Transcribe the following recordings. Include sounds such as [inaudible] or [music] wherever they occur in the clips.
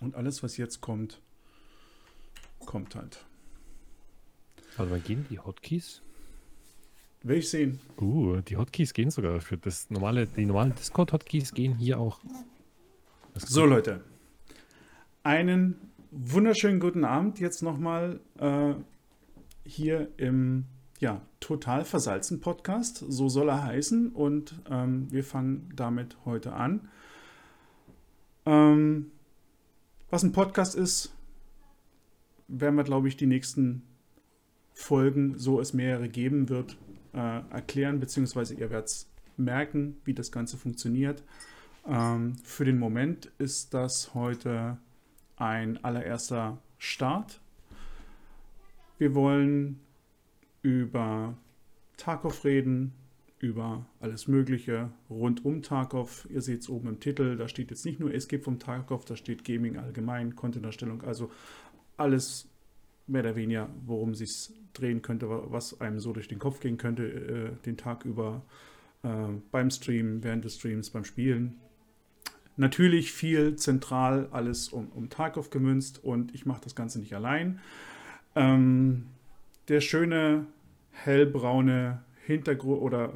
Und alles, was jetzt kommt, kommt halt. Also wann gehen die Hotkeys? Will ich sehen. Uh, die Hotkeys gehen sogar für das normale, die normalen Discord-Hotkeys gehen hier auch. So, Leute. Einen wunderschönen guten Abend jetzt nochmal äh, hier im ja, total versalzen Podcast. So soll er heißen. Und ähm, wir fangen damit heute an. Ähm, was ein Podcast ist, werden wir, glaube ich, die nächsten Folgen, so es mehrere geben wird, äh, erklären, beziehungsweise ihr werdet es merken, wie das Ganze funktioniert. Ähm, für den Moment ist das heute ein allererster Start. Wir wollen über Tarkov reden, über alles Mögliche rund um Tarkov. Ihr seht es oben im Titel, da steht jetzt nicht nur Escape vom Tarkov, da steht Gaming allgemein, Content-Erstellung, also alles mehr oder weniger, worum es sich drehen könnte, was einem so durch den Kopf gehen könnte, äh, den Tag über äh, beim Stream, während des Streams, beim Spielen. Natürlich viel zentral alles um, um Tarkov gemünzt und ich mache das Ganze nicht allein. Ähm, der schöne hellbraune Hintergrund oder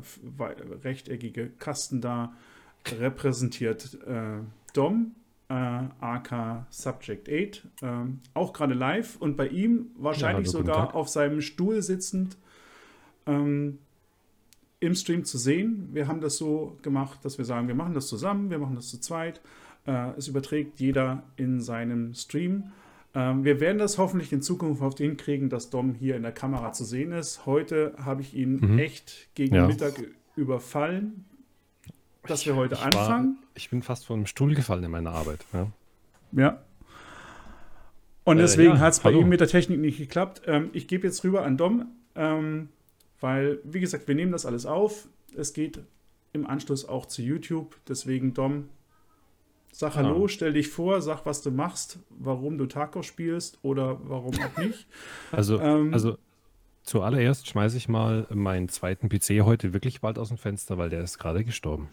rechteckige Kasten da repräsentiert äh, Dom, äh, AK Subject 8, äh, auch gerade live und bei ihm wahrscheinlich ja, sogar auf seinem Stuhl sitzend ähm, im Stream zu sehen. Wir haben das so gemacht, dass wir sagen, wir machen das zusammen, wir machen das zu zweit. Äh, es überträgt jeder in seinem Stream. Ähm, wir werden das hoffentlich in Zukunft auf den kriegen, dass Dom hier in der Kamera zu sehen ist. Heute habe ich ihn mhm. echt gegen ja. Mittag überfallen, dass wir heute ich anfangen. War, ich bin fast vom Stuhl gefallen in meiner Arbeit. Ja. ja. Und äh, deswegen äh, ja, hat es bei ihm mit der Technik nicht geklappt. Ähm, ich gebe jetzt rüber an Dom, ähm, weil, wie gesagt, wir nehmen das alles auf. Es geht im Anschluss auch zu YouTube. Deswegen, Dom, Sag Hallo, stell dich vor, sag, was du machst, warum du Taco spielst oder warum auch nicht. [laughs] Also, ähm, also zuallererst schmeiße ich mal meinen zweiten PC heute wirklich bald aus dem Fenster, weil der ist gerade gestorben.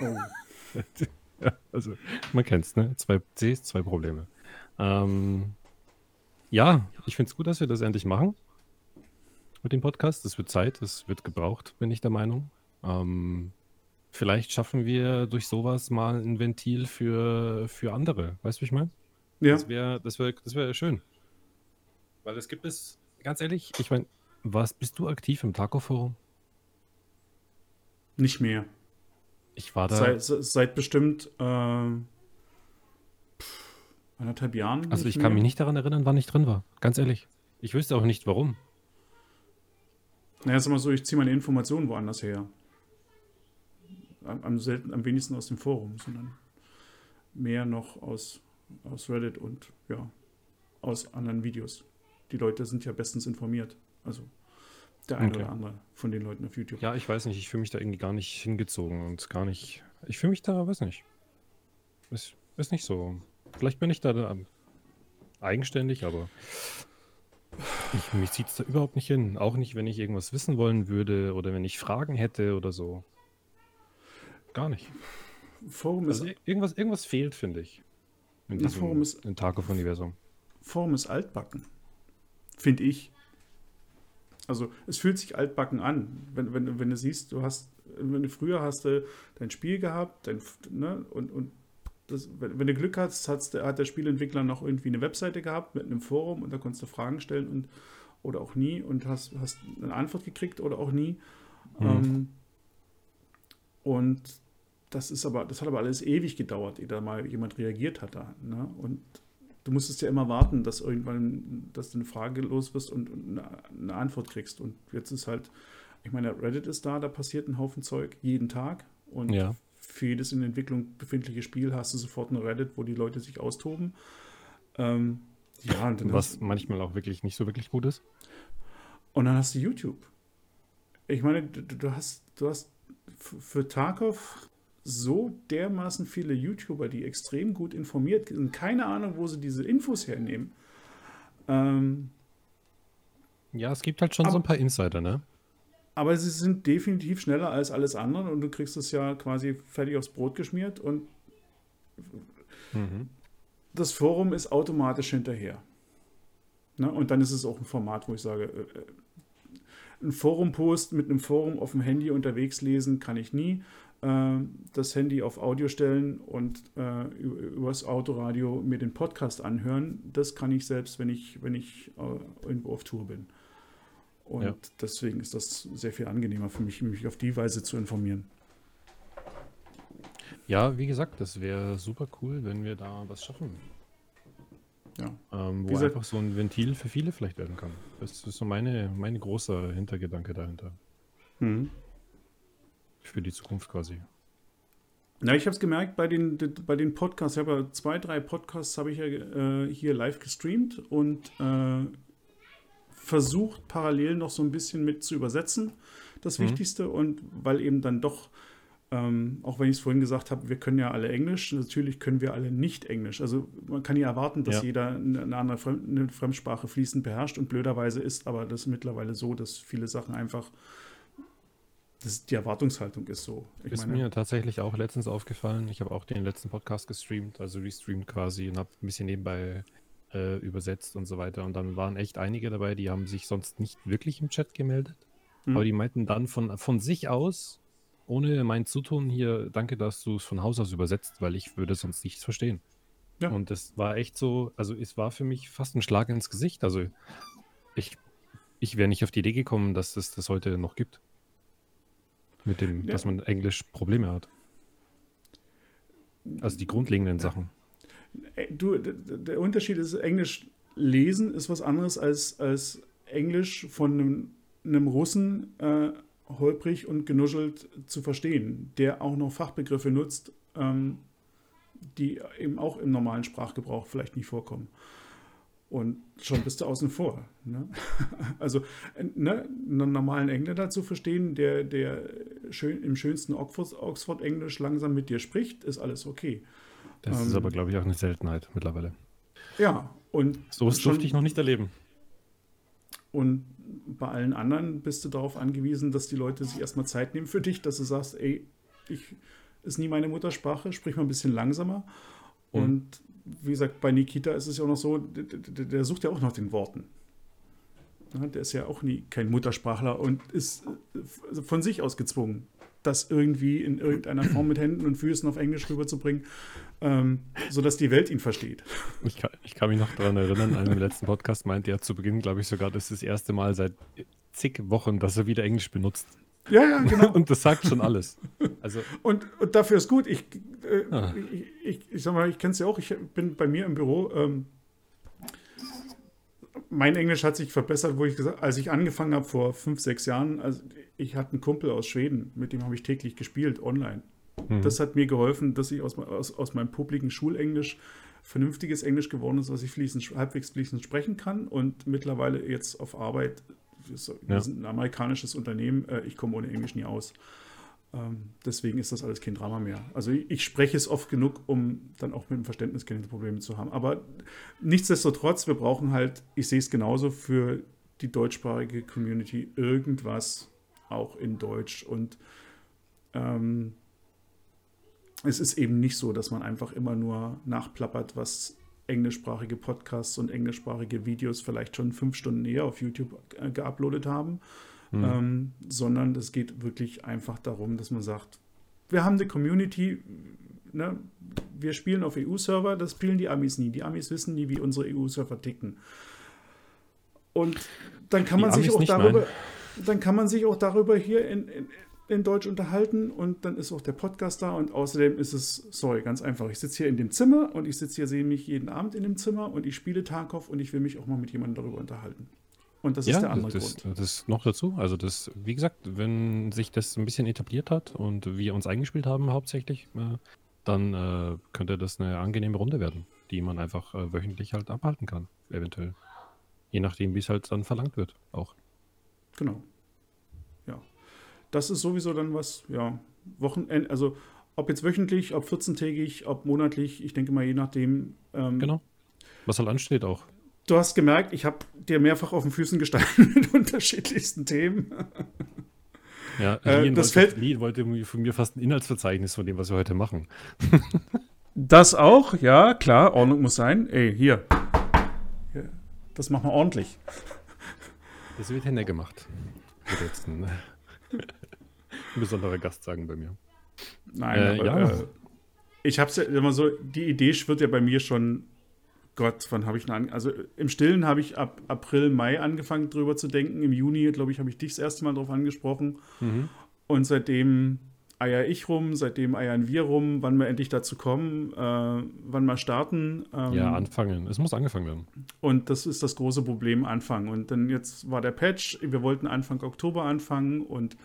Oh. [laughs] ja, also, man kennt es, ne? Zwei PCs, zwei Probleme. Ähm, ja, ich finde es gut, dass wir das endlich machen mit dem Podcast. Es wird Zeit, es wird gebraucht, bin ich der Meinung. Ähm, Vielleicht schaffen wir durch sowas mal ein Ventil für, für andere. Weißt du, wie ich meine? Ja. Das wäre das wär, das wär schön. Weil es gibt es, ganz ehrlich, ich meine, was bist du aktiv im Taco-Forum? Nicht mehr. Ich war da. Seit, seit bestimmt äh, anderthalb Jahren. Also ich mehr. kann mich nicht daran erinnern, wann ich drin war. Ganz ehrlich. Ich wüsste auch nicht warum. Naja, sag mal so, ich ziehe meine Informationen woanders her am, selten, am wenigsten aus dem Forum, sondern mehr noch aus, aus Reddit und ja, aus anderen Videos. Die Leute sind ja bestens informiert. Also der eine okay. oder andere von den Leuten auf YouTube. Ja, ich weiß nicht, ich fühle mich da irgendwie gar nicht hingezogen und gar nicht. Ich fühle mich da, weiß nicht. Ist, ist nicht so. Vielleicht bin ich da, da eigenständig, aber ich, mich zieht es da überhaupt nicht hin. Auch nicht, wenn ich irgendwas wissen wollen würde oder wenn ich Fragen hätte oder so. Gar nicht. Forum also ist. Irgendwas, irgendwas fehlt, finde ich. In diesem Forum ist, in Tarkov-Universum. Forum ist altbacken. Finde ich. Also, es fühlt sich altbacken an. Wenn, wenn, wenn du siehst, du hast, wenn du früher hast du dein Spiel gehabt, dein, ne, und, und das, wenn, wenn, du Glück hast, hat der Spielentwickler noch irgendwie eine Webseite gehabt mit einem Forum und da konntest du Fragen stellen und oder auch nie und hast, hast eine Antwort gekriegt oder auch nie. Mhm. Ähm, und das ist aber, das hat aber alles ewig gedauert, ehe da mal jemand reagiert hat da. Ne? Und du musstest ja immer warten, dass irgendwann, dass du eine Frage los wirst und, und eine, eine, Antwort kriegst. Und jetzt ist halt, ich meine, Reddit ist da, da passiert ein Haufen Zeug jeden Tag. Und ja. für jedes in Entwicklung befindliche Spiel hast du sofort ein Reddit, wo die Leute sich austoben. Ähm, ja, Was hast, manchmal auch wirklich nicht so wirklich gut ist. Und dann hast du YouTube. Ich meine, du, du hast, du hast für Tarkov so dermaßen viele YouTuber, die extrem gut informiert sind. Keine Ahnung, wo sie diese Infos hernehmen. Ähm, ja, es gibt halt schon aber, so ein paar Insider, ne? Aber sie sind definitiv schneller als alles andere und du kriegst es ja quasi fertig aufs Brot geschmiert und mhm. das Forum ist automatisch hinterher. Ne? Und dann ist es auch ein Format, wo ich sage, äh, äh ein Forum-Post mit einem Forum auf dem Handy unterwegs lesen kann ich nie. Äh, das Handy auf Audio stellen und äh, übers Autoradio mir den Podcast anhören, das kann ich selbst, wenn ich, wenn ich äh, irgendwo auf Tour bin. Und ja. deswegen ist das sehr viel angenehmer für mich, mich auf die Weise zu informieren. Ja, wie gesagt, das wäre super cool, wenn wir da was schaffen. Ja. Ähm, wo einfach so ein Ventil für viele vielleicht werden kann. Das ist so meine, meine große Hintergedanke dahinter. Mhm. Für die Zukunft quasi. Na, ich habe es gemerkt bei den, bei den Podcasts. Ich habe ja zwei, drei Podcasts habe ich ja äh, hier live gestreamt und äh, versucht parallel noch so ein bisschen mit zu übersetzen. Das mhm. Wichtigste und weil eben dann doch ähm, auch wenn ich es vorhin gesagt habe, wir können ja alle Englisch. Natürlich können wir alle nicht Englisch. Also man kann ja erwarten, dass ja. jeder eine andere Fremd eine Fremdsprache fließend beherrscht und blöderweise ist aber das mittlerweile so, dass viele Sachen einfach das, die Erwartungshaltung ist so. Ich ist meine, mir tatsächlich auch letztens aufgefallen. Ich habe auch den letzten Podcast gestreamt, also restreamt quasi und habe ein bisschen nebenbei äh, übersetzt und so weiter. Und dann waren echt einige dabei, die haben sich sonst nicht wirklich im Chat gemeldet. Mhm. Aber die meinten dann von, von sich aus, ohne mein Zutun hier, danke, dass du es von Haus aus übersetzt, weil ich würde sonst nichts verstehen. Ja. Und das war echt so, also es war für mich fast ein Schlag ins Gesicht. Also ich, ich wäre nicht auf die Idee gekommen, dass es das heute noch gibt. Mit dem, ja. dass man Englisch Probleme hat. Also die grundlegenden ja. Sachen. Äh, du, der Unterschied ist, Englisch lesen ist was anderes als, als Englisch von einem, einem Russen äh, holprig und genuschelt zu verstehen, der auch noch Fachbegriffe nutzt, ähm, die eben auch im normalen Sprachgebrauch vielleicht nicht vorkommen. Und schon bist du außen vor. Ne? [laughs] Also ne, einen normalen Engländer zu verstehen, der, der schön, im schönsten Oxford-Englisch langsam mit dir spricht, ist alles okay. Das ähm, ist aber, glaube ich, auch eine Seltenheit mittlerweile. Ja, und. So was durfte ich noch nicht erleben. Und bei allen anderen bist du darauf angewiesen, dass die Leute sich erstmal Zeit nehmen für dich, dass du sagst, ey, ich ist nie meine Muttersprache, sprich mal ein bisschen langsamer. Mhm. Und wie gesagt, bei Nikita ist es ja auch noch so, der, der, der sucht ja auch nach den Worten. Ja, der ist ja auch nie kein Muttersprachler und ist äh, von sich aus gezwungen, das irgendwie in irgendeiner Form mit Händen und Füßen auf Englisch rüberzubringen, ähm, sodass die Welt ihn versteht. Ich kann, ich kann mich noch daran erinnern, an dem letzten Podcast meinte er zu Beginn, glaube ich sogar, das ist das erste Mal seit zig Wochen, dass er wieder Englisch benutzt. Ja, ja, genau. [laughs] und das sagt schon alles. Also und, und dafür ist gut. Ich, äh, ah. ich, ich, ich, sag mal, ich kenne es ja auch. Ich bin bei mir im Büro. Ähm, mein Englisch hat sich verbessert, wo ich gesagt, als ich angefangen habe vor fünf, sechs Jahren, also ich hatte einen Kumpel aus Schweden, mit dem habe ich täglich gespielt online. Mhm. Das hat mir geholfen, dass ich aus, aus, aus meinem publiken Schulenglisch vernünftiges Englisch geworden ist, was ich fließend, halbwegs fließend sprechen kann und mittlerweile jetzt auf Arbeit wir ja. sind ein amerikanisches Unternehmen, äh, ich komme ohne Englisch nie aus. Ähm, deswegen ist das alles kein Drama mehr. Also ich, ich, spreche es oft genug, um dann auch mit dem Verständnis keine Probleme zu haben. Aber nichtsdestotrotz, wir brauchen halt, ich sehe es genauso für die deutschsprachige Community, irgendwas auch in Deutsch. Und ähm, es ist eben nicht so, dass man einfach immer nur nachplappert, was englischsprachige Podcasts und englischsprachige Videos vielleicht schon fünf Stunden eher auf YouTube äh, geuploadet haben, mhm. ähm, sondern es geht wirklich einfach darum, dass man sagt, wir haben eine Community, ne? wir spielen auf EU-Server, das spielen die Amis nie. Die Amis wissen nie, wie unsere EU-Server ticken. Und dann kann man sich auch darüber, dann kann man sich auch darüber hier in, in, in Deutsch unterhalten und dann ist auch der Podcast da und außerdem ist es, sorry, ganz einfach. Ich sitze hier in dem Zimmer und ich sitze hier, sehe mich jeden Abend in dem Zimmer und ich spiele Tarkov und ich will mich auch mal mit jemandem darüber unterhalten. Und das ja, ist der andere das, Grund. Das noch dazu. Also das, wie gesagt, wenn sich das ein bisschen etabliert hat und wir uns eingespielt haben hauptsächlich, äh, dann äh, könnte das eine angenehme Runde werden, die man einfach äh, wöchentlich halt abhalten kann, eventuell. Je nachdem, wie es halt dann verlangt wird, auch. Genau das ist sowieso dann was, ja, Wochenende, also ob jetzt wöchentlich, ob 14-tägig, ob monatlich, ich denke mal je nachdem. Ähm, genau. Was halt ansteht auch. Du hast gemerkt, ich habe dir mehrfach auf den Füßen gestanden [laughs] mit unterschiedlichsten Themen. Ja, äh, das wollte, fällt, Lee wollte von mir fast ein Inhaltsverzeichnis von dem, was wir heute machen. [laughs] Das auch, ja, klar, Ordnung muss sein. Ey, hier. Das machen wir ordentlich. Das wird Hände gemacht. Wird jetzt [laughs] ein, besonderer Gast sagen bei mir. Nein, äh, aber, ja. Äh, ich habe es ja immer so, die Idee schwirrt ja bei mir schon, Gott, wann habe ich denn an, also im Stillen habe ich ab April, Mai angefangen drüber zu denken. Im Juni, glaube ich, habe ich dich das erste Mal drauf angesprochen. Mhm. Und seitdem eier ich rum, seitdem eiern wir rum, wann wir endlich dazu kommen, äh, wann wir starten. Ähm, ja, anfangen. Es muss angefangen werden. Und das ist das große Problem, anfangen. Und dann jetzt war der Patch, wir wollten Anfang Oktober anfangen und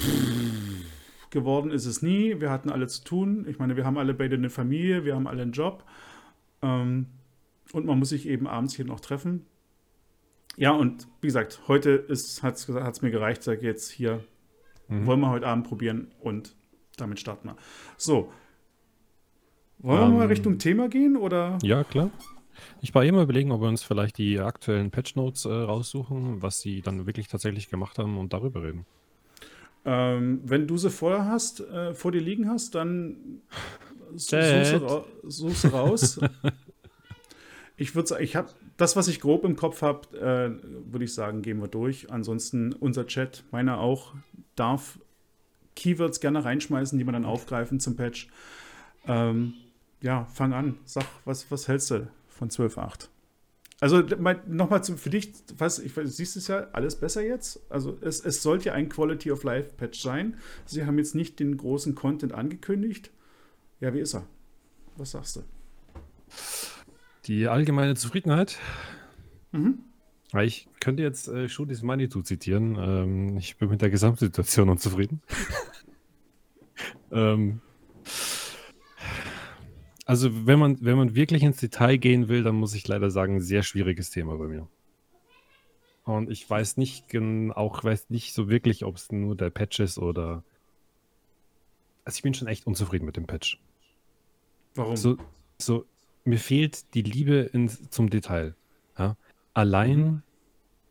pff, geworden ist es nie. Wir hatten alle zu tun. Ich meine, wir haben alle beide eine Familie, wir haben alle einen Job. Ähm, und man muss sich eben abends hier noch treffen. Ja, und wie gesagt, heute hat es mir gereicht, sage jetzt hier, mhm. wollen wir heute Abend probieren und damit starten wir. So. Wollen um, wir mal ähm, Richtung Thema gehen oder? Ja, klar. Ich war immer überlegen, ob wir uns vielleicht die aktuellen Patch Notes äh, raussuchen, was sie dann wirklich tatsächlich gemacht haben und darüber reden. Ähm, wenn du sie vorher hast, äh, vor dir liegen hast, dann suchst du, suchst raus. [laughs] ich würde sagen, ich habe das, was ich grob im Kopf habe, äh, würde ich sagen, gehen wir durch. Ansonsten unser Chat, meiner auch, darf Keywords gerne reinschmeißen, die man dann aufgreifen zum Patch. Ähm, ja, fang an. Sag, was, was hältst du von 12.8? Also nochmal für dich, was, ich, siehst es ja alles besser jetzt. Also es, es sollte ja ein Quality of Life Patch sein. Sie haben jetzt nicht den großen Content angekündigt. Ja, wie ist er? Was sagst du? Die allgemeine Zufriedenheit. Mhm. Ich könnte jetzt äh, Shudis Manitou zitieren. Ähm, ich bin mit der Gesamtsituation [laughs] unzufrieden. [laughs] ähm, also, wenn man, wenn man wirklich ins Detail gehen will, dann muss ich leider sagen, sehr schwieriges Thema bei mir. Und ich weiß nicht, auch weiß nicht so wirklich, ob es nur der Patch ist oder. Also, ich bin schon echt unzufrieden mit dem Patch. Warum? So, so mir fehlt die Liebe ins, zum Detail. Ja? Allein, mhm.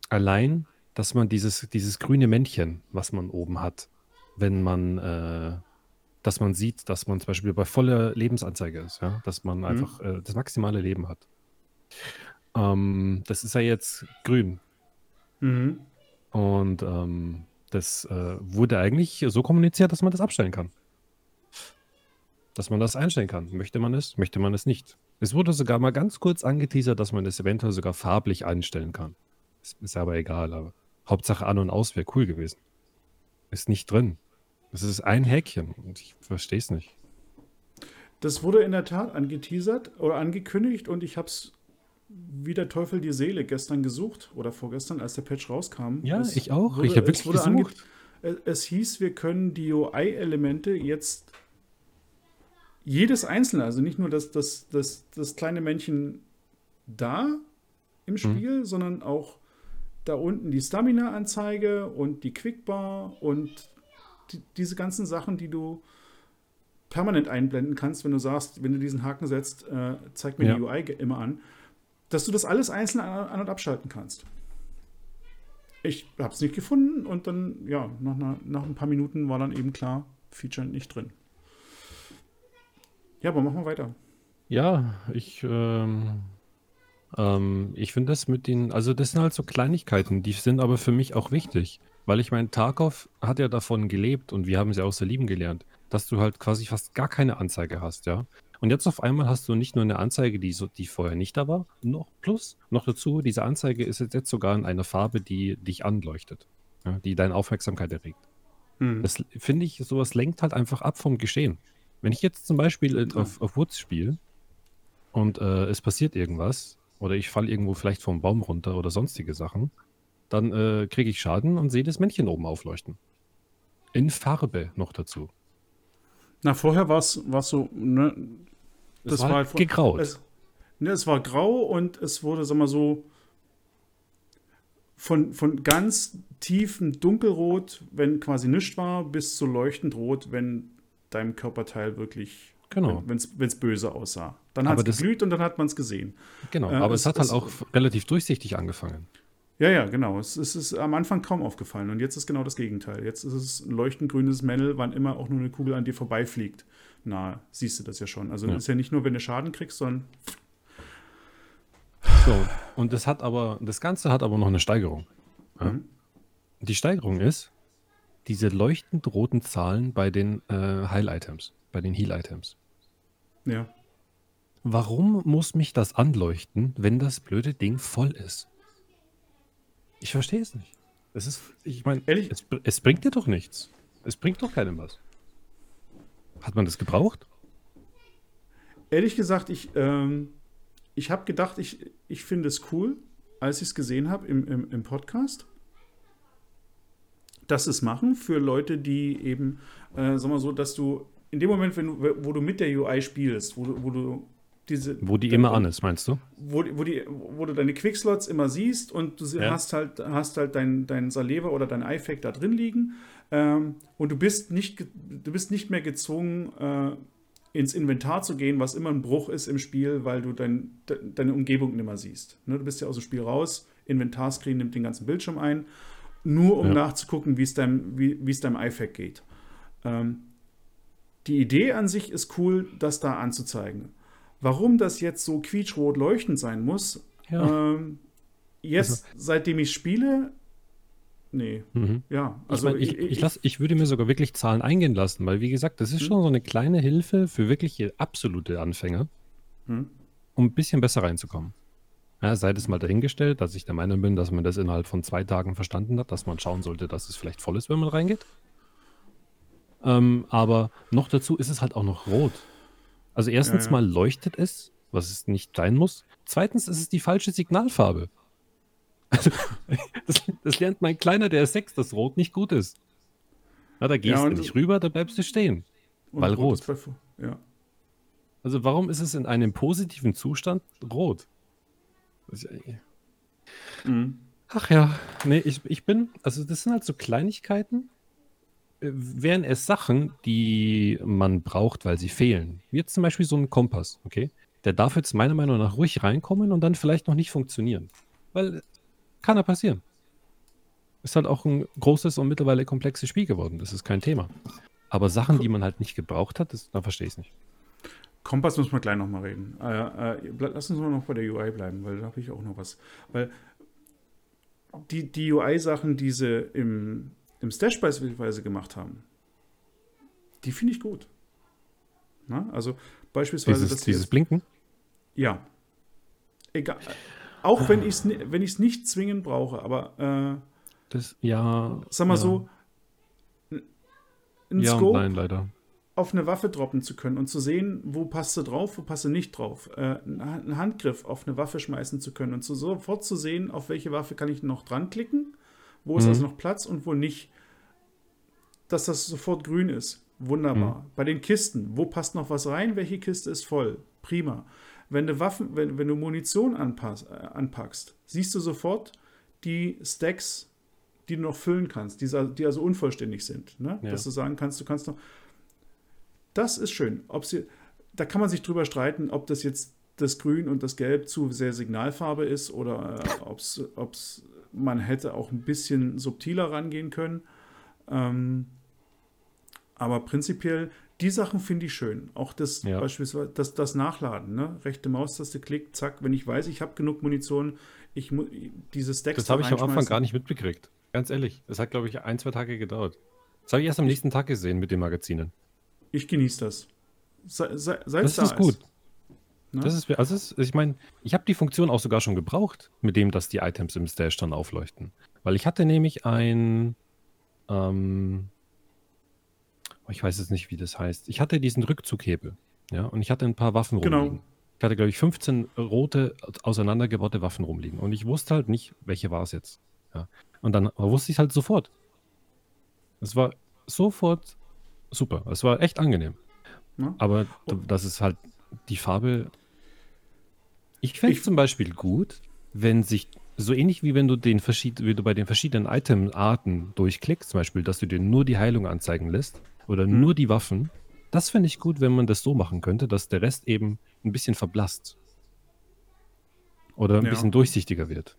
allein, dass man dieses, dieses grüne Männchen, was man oben hat, wenn man äh, dass man sieht, dass man zum Beispiel bei voller Lebensanzeige ist, ja, dass man mhm. einfach äh, das maximale Leben hat. Ähm, das ist ja jetzt grün. Mhm. Und ähm, das äh, wurde eigentlich so kommuniziert, dass man das abstellen kann. Dass man das einstellen kann. Möchte man es, möchte man es nicht. Es wurde sogar mal ganz kurz angeteasert, dass man das eventuell sogar farblich einstellen kann. Ist, ist aber egal, aber Hauptsache an und aus wäre cool gewesen. Ist nicht drin. Das ist ein Häkchen und ich verstehe es nicht. Das wurde in der Tat angeteasert oder angekündigt und ich habe es wie der Teufel die Seele gestern gesucht oder vorgestern, als der Patch rauskam. Ja, es ich auch. Wurde, ich habe wirklich gesucht. Es hieß, wir können die UI-Elemente jetzt jedes einzelne, also nicht nur das, das, das, das kleine Männchen da im mhm. Spiel, mhm. sondern auch da unten die Stamina-Anzeige und die Quickbar und die, diese ganzen Sachen, die du permanent einblenden kannst, wenn du sagst, wenn du diesen Haken setzt, äh, zeigt mir ja. die UI immer an, dass du das alles einzeln an- und abschalten kannst. Ich habe es nicht gefunden und dann, ja, nach, einer, nach ein paar Minuten war dann eben klar, Feature nicht drin. Ja, aber machen wir weiter. Ja, ich, ähm, ähm, ich finde das mit den, also das sind halt so Kleinigkeiten, die sind aber für mich auch wichtig. Weil ich meine, Tarkov hat ja davon gelebt und wir haben sie auch sehr lieben gelernt, dass du halt quasi fast gar keine Anzeige hast, ja. Und jetzt auf einmal hast du nicht nur eine Anzeige, die, so, die vorher nicht da war, noch plus, noch dazu, diese Anzeige ist jetzt, jetzt sogar in einer Farbe, die dich anleuchtet, ja, die deine Aufmerksamkeit erregt. Hm. Das finde ich, sowas lenkt halt einfach ab vom Geschehen. Wenn ich jetzt zum Beispiel auf, auf Woods spiele und äh, es passiert irgendwas oder ich falle irgendwo vielleicht vom Baum runter oder sonstige Sachen, dann äh, kriege ich Schaden und sehe das Männchen oben aufleuchten. In Farbe noch dazu. Na, vorher war es so, ne? Das es war, war halt gegraut. Es, ne, es war grau und es wurde, sag mal so, von, von ganz tiefem Dunkelrot, wenn quasi nichts war, bis zu leuchtend rot, wenn dein Körperteil wirklich, genau. wenn es böse aussah. Dann hat es geglüht und dann hat man es gesehen. Genau, äh, aber es, es hat halt auch relativ durchsichtig angefangen. Ja, ja, genau. Es, es ist am Anfang kaum aufgefallen und jetzt ist genau das Gegenteil. Jetzt ist es ein leuchtend grünes Männel, wann immer auch nur eine Kugel an dir vorbeifliegt. Na, siehst du das ja schon. Also Ja. ist ja nicht nur, wenn du Schaden kriegst, sondern So, und das hat aber, das Ganze hat aber noch eine Steigerung. Ja? Mhm. Die Steigerung ist diese leuchtend roten Zahlen bei den äh, Heil-Items, bei den Heal-Items. ja. Warum muss mich das anleuchten, wenn das blöde Ding voll ist? Ich verstehe es nicht. Es ist, ich meine, Ehrlich? es, es bringt dir doch nichts. Es bringt doch keinem was. Hat man das gebraucht? Ehrlich gesagt, ich, ähm, ich habe gedacht, ich, ich finde es cool, als ich es gesehen habe im, im, im Podcast, dass sie es machen für Leute, die eben, äh, sag mal so, dass du in dem Moment, wenn du, wo du mit der UI spielst, wo du, wo du diese. Wo die immer an ist, meinst du? wo, wo, die, wo du deine Quickslots immer siehst und du Ja. hast halt, hast halt dein, dein Saleva oder dein iFact da drin liegen ähm, und du bist, nicht, du bist nicht mehr gezwungen, äh, ins Inventar zu gehen, was immer ein Bruch ist im Spiel, weil du dein, de, deine Umgebung nicht mehr siehst. Ne? Du bist ja aus dem Spiel raus, Inventarscreen nimmt den ganzen Bildschirm ein, nur um Ja. nachzugucken, wie es deinem, wie, wie es deinem iFact geht. Ähm, die Idee an sich ist cool, das da anzuzeigen. Warum das jetzt so quietschrot leuchtend sein muss, Ja. ähm, jetzt, seitdem ich spiele, nee, Mhm. ja. Also ich, mein, ich, ich, lass, ich würde mir sogar wirklich Zahlen eingehen lassen, weil wie gesagt, das ist Hm. schon so eine kleine Hilfe für wirkliche absolute Anfänger, Hm. um ein bisschen besser reinzukommen. Ja, sei das mal dahingestellt, dass ich der Meinung bin, dass man das innerhalb von zwei Tagen verstanden hat, dass man schauen sollte, dass es vielleicht voll ist, wenn man reingeht. Ähm, aber noch dazu ist es halt auch noch rot. Also erstens Ja, ja. mal leuchtet es, was es nicht sein muss. Zweitens ist es die falsche Signalfarbe. [laughs] Also, das, das lernt mein Kleiner, der ist sechs, dass Rot nicht gut ist. Na, da gehst Ja, du nicht rüber, da bleibst du stehen. Weil ist bei- Ja. Also warum ist es in einem positiven Zustand rot? Ja- Mhm. Ach ja, nee, ich, ich bin, also das sind halt so Kleinigkeiten, äh, wären es Sachen, die man braucht, weil sie fehlen. Wie jetzt zum Beispiel so ein Kompass, okay? Der darf jetzt meiner Meinung nach ruhig reinkommen und dann vielleicht noch nicht funktionieren. Weil äh, kann ja passieren. Ist halt auch ein großes und mittlerweile komplexes Spiel geworden, das ist kein Thema. Aber Sachen, die man halt nicht gebraucht hat, da verstehe ich es nicht. Kompass müssen wir gleich nochmal reden. Äh, äh, lass uns mal noch bei der UI bleiben, weil da habe ich auch noch was. Weil die, die UI-Sachen, die sie im, im Stash beispielsweise gemacht haben, die finde ich gut. Na? Also beispielsweise, Dieses, dieses jetzt- Blinken? Ja. Egal. Auch wenn ich es wenn ich's nicht zwingend brauche, aber Das, ja. äh, sag mal ja. so, ein Ja Scope nein, leider. auf eine Waffe droppen zu können und zu sehen, wo passt sie drauf, wo passt sie nicht drauf. Äh, einen Handgriff auf eine Waffe schmeißen zu können und zu sofort zu sehen, auf welche Waffe kann ich noch dran wo ist Mhm. also noch Platz und wo nicht. Dass das sofort grün ist. Wunderbar. Bei den Kisten, wo passt noch was rein, welche Kiste ist voll? Prima. Wenn du Waffen, wenn, wenn du Munition anpass, äh, anpackst, siehst du sofort die Stacks, die du noch füllen kannst, die, die also unvollständig sind. Ne? Ja. Dass du sagen kannst, du kannst noch. Das ist schön. Ob sie, da kann man sich drüber streiten, ob das jetzt das Grün und das Gelb zu sehr Signalfarbe ist oder äh, ob es man hätte auch ein bisschen subtiler rangehen können. Ähm, aber prinzipiell, die Sachen finde ich schön. Auch das Ja. beispielsweise das, das Nachladen, ne? Rechte Maustaste klickt, zack, wenn ich weiß, ich habe genug Munition, ich muss diese Stacks Das da habe ich am Anfang gar nicht mitbekriegt. Ganz ehrlich. Das hat, glaube ich, ein, zwei Tage gedauert. Das habe ich erst am nächsten Tag gesehen mit den Magazinen. Ich genieße das. Se, se, Das da ist gut. Ne? Das ist, also es ist, ich meine, ich habe die Funktion auch sogar schon gebraucht, mit dem, dass die Items im Stash dann aufleuchten. Weil ich hatte nämlich ein, ähm, oh, ich weiß jetzt nicht, wie das heißt. Ich hatte diesen Rückzughebel, ja, und ich hatte ein paar Waffen Genau. rumliegen. Ich hatte, glaube ich, 15 rote, auseinandergebaute Waffen rumliegen. Und ich wusste halt nicht, welche war es jetzt. Ja. Und dann wusste ich es halt sofort. Es war sofort super. Es war echt angenehm. Ne? Aber d- das ist halt die Farbe. Ich fände es zum Beispiel gut, wenn sich, so ähnlich wie wenn du den verschied wie du bei den verschiedenen Item-Arten durchklickst, zum Beispiel, dass du dir nur die Heilung anzeigen lässt oder Mhm. nur die Waffen. Das fände ich gut, wenn man das so machen könnte, dass der Rest eben ein bisschen verblasst. Oder ein Ja. bisschen durchsichtiger wird.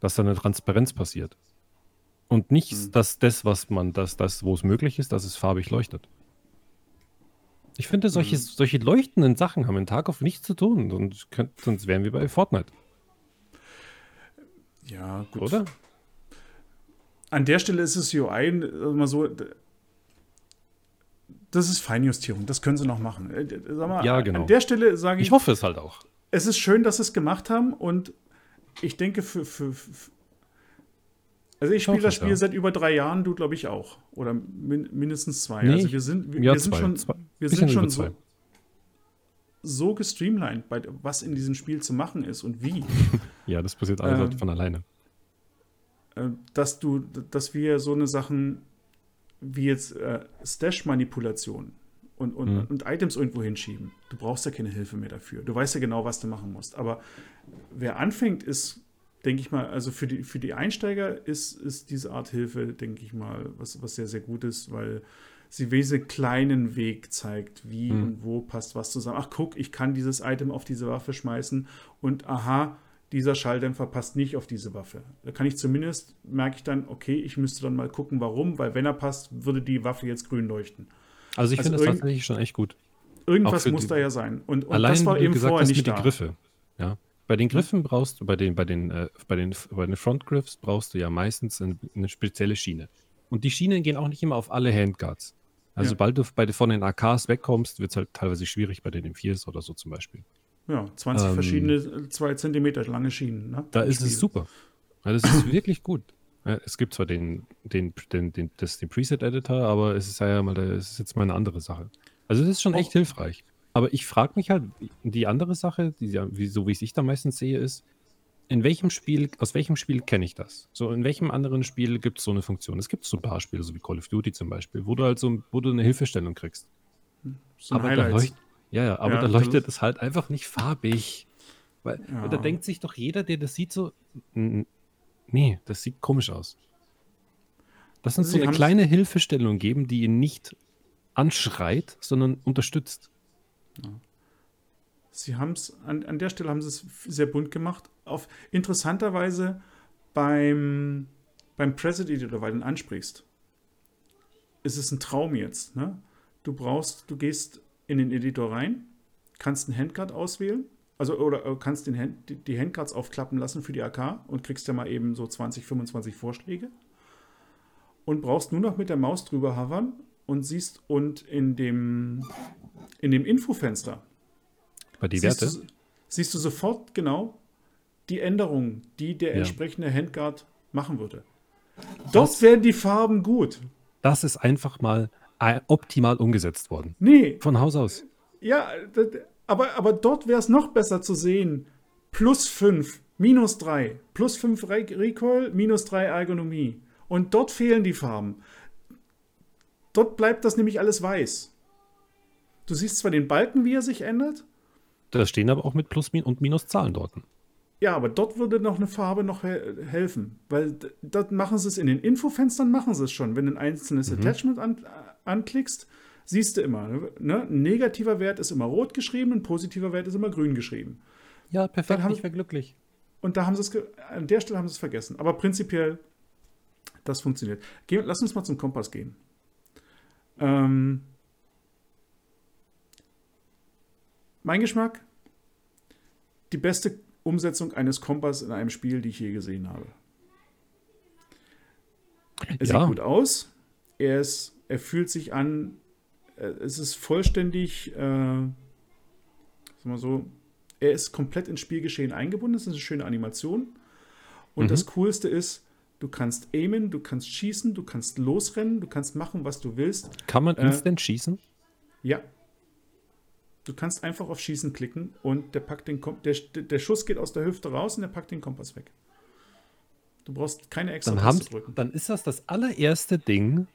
dass da eine Transparenz passiert. Und nicht, Hm. dass das, was man, dass das, wo es möglich ist, dass es farbig leuchtet. Ich finde, solche, Hm. solche leuchtenden Sachen haben einen Tag auf nichts zu tun. Sonst, könnt, sonst wären wir bei Fortnite, Ja, gut. oder? An der Stelle ist es UI äh, mal so. Das ist Feinjustierung, das können sie noch machen. Äh, Sag mal, Ja, genau. An der Stelle sage ich, Ich hoffe es halt auch. es ist schön, dass sie es gemacht haben und ich denke, für. für, für also ich spiele das Spiel ja. seit über drei Jahren, du glaube ich auch. Oder min, mindestens zwei. Nee, also wir sind, wir, ja, wir sind zwei. schon, Zwei- wir sind schon so, so gestreamlined, bei, was in diesem Spiel zu machen ist und wie. [laughs] Ja, das passiert alles Ähm, halt von alleine. äh, dass du, dass wir so eine Sachen wie jetzt äh, Stash-Manipulation und, und, Mhm. und Items irgendwo hinschieben. Du brauchst ja keine Hilfe mehr dafür. Du weißt ja genau, was du machen musst. Aber wer anfängt, ist, denke ich mal, also für die, für die Einsteiger ist, ist diese Art Hilfe, denke ich mal, was, was sehr, sehr gut ist, weil sie diesen kleinen Weg zeigt, wie Mhm. und wo passt was zusammen. Ach, guck, ich kann dieses Item auf diese Waffe schmeißen und aha, dieser Schalldämpfer passt nicht auf diese Waffe. Da kann ich zumindest, merke ich dann, okay, ich müsste dann mal gucken, warum, weil wenn er passt, würde die Waffe jetzt grün leuchten. Also ich also finde das tatsächlich schon echt gut. Irgendwas muss die- da ja sein. Und, und Allein, das war eben gesagt vorher nicht mit da. den Griffe. Ja. Bei den Griffen brauchst du, bei den, bei den, äh, bei den, bei den Front Griffs brauchst du ja meistens eine, eine spezielle Schiene. Und die Schienen gehen auch nicht immer auf alle Handguards. Also Ja. sobald du bei, von den AKs wegkommst, wird es halt teilweise schwierig bei den M4s oder so zum Beispiel. Ja, 20 Ähm, verschiedene, äh, zwei Zentimeter lange Schienen. Ne? Da ist Spiel. es super. Ja, das ist wirklich gut. Ja, es gibt zwar den, den, den, den, das, den Preset-Editor, aber es ist ja mal, es ist jetzt mal eine andere Sache. Also es ist schon echt Auch- hilfreich. Aber ich frage mich halt, die andere Sache, die, so wie ich da meistens sehe, ist, in welchem Spiel, aus welchem Spiel kenne ich das? So, in welchem anderen Spiel gibt es so eine Funktion? Es gibt so ein paar Spiele, so wie Call of Duty zum Beispiel, wo du halt so, wo du eine Hilfestellung kriegst. So ein aber da Highlights. leucht, ja, ja, aber Ja, da leuchtet es halt einfach nicht farbig. Weil Ja. da denkt sich doch jeder, der das sieht, so, "N- nee, das sieht komisch aus. Das sind Sie so eine kleine Hilfestellung geben, die ihn nicht anschreit, sondern unterstützt. Sie haben es, an, an der Stelle haben sie es sehr bunt gemacht. Auf interessanterweise beim, beim Preset Editor, weil du ihn ansprichst, ist es ein Traum jetzt. Ne? Du brauchst, du gehst in den Editor rein, kannst einen Handguard auswählen, also oder äh, kannst den Hand, die, Handguards aufklappen lassen für die AK und kriegst ja mal eben so 20, 25 Vorschläge und brauchst nur noch mit der Maus drüber hovern und siehst und in dem in dem Infofenster Bei die siehst, Werte? du, siehst du sofort genau die Änderungen, die der Ja. entsprechende Handguard machen würde. Dort wären die Farben gut. Das ist einfach mal äh, optimal umgesetzt worden. Nee, Von Haus aus. ja, aber, aber dort wäre es noch besser zu sehen. Plus 5, minus 3, plus 5 Re Recoil, minus 3 Ergonomie. Und dort fehlen die Farben. Dort bleibt das nämlich alles weiß. Du siehst zwar den Balken, wie er sich ändert, Da stehen aber auch mit Plus Min- und Minus Zahlen dort. Ja, aber dort würde noch eine Farbe noch he helfen, weil dort machen sie es in den Infofenstern, machen sie es schon. Wenn du ein einzelnes Attachment an anklickst, siehst du immer, ne? ein negativer Wert ist immer rot geschrieben, ein positiver Wert ist immer grün geschrieben. Ja, perfekt. haben- Ich wäre glücklich. Und da haben sie es, an der Stelle haben sie es vergessen. Aber prinzipiell, das funktioniert. Geh, lass uns mal zum Kompass gehen. Ähm, mein Geschmack, die beste Umsetzung eines Kompass in einem Spiel, die ich je gesehen habe. Er Ja. sieht gut aus. Er, ist, er fühlt sich an. äh, Es ist vollständig. Äh, sagen wir so. Er ist komplett ins Spielgeschehen eingebunden. Das ist eine schöne Animation. Und Mhm. das Coolste ist, du kannst aimen, du kannst schießen, du kannst losrennen, du kannst machen, was du willst. Kann man Äh, instant schießen? Ja. Du kannst einfach auf Schießen klicken und der packt den Kom der, der Schuss geht aus der Hüfte raus und der packt den Kompass weg. Du brauchst keine extra Dann, haben, drücken. dann ist das das allererste Ding,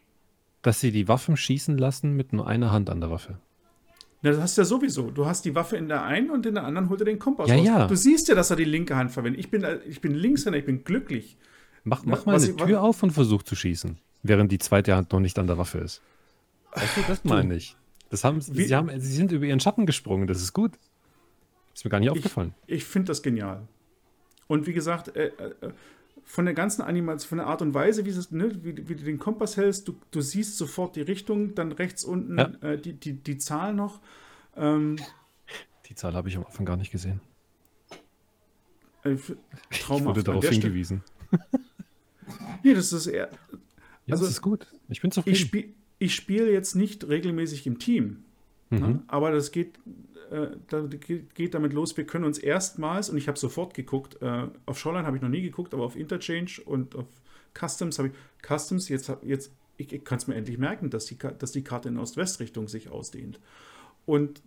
dass sie die Waffen schießen lassen mit nur einer Hand an der Waffe. Na, das hast du ja sowieso. Du hast die Waffe in der einen und in der anderen holt er den Kompass Ja, raus. ja. Du siehst ja, dass er die linke Hand verwendet. Ich bin, ich bin Linkshänder, ich bin glücklich. Mach, mach mal eine ich- Tür auf und versuch zu schießen, während die zweite Hand noch nicht an der Waffe ist. Weißt du, das meine ich. Das haben, Wie- sie, haben, sie sind über ihren Schatten gesprungen, das ist gut. Ist mir gar nicht aufgefallen. Ich finde das genial. Und wie gesagt, äh, äh, von der ganzen Animation, von der Art und Weise, wie, es, ne, wie, wie du den Kompass hältst, du, du siehst sofort die Richtung, dann rechts unten Ja. äh, die, die, die Zahl noch. Ähm, Die Zahl habe ich am Anfang gar nicht gesehen. äh, f- [laughs] Ich traumhaft. wurde darauf hingewiesen. [laughs] Nee, das ist eher, Ja, Also, das ist gut. Ich bin ich zufrieden. spiele ich spiel jetzt nicht regelmäßig im Team. Mhm. Ne? Aber das geht, äh, da geht, damit los. Wir können uns erstmals, und ich habe sofort geguckt, äh, auf Shoreline habe ich noch nie geguckt, aber auf Interchange und auf Customs habe ich. Customs, jetzt, jetzt ich, ich kann es mir endlich merken, dass die, dass die Karte in Ost-West-Richtung sich ausdehnt. Und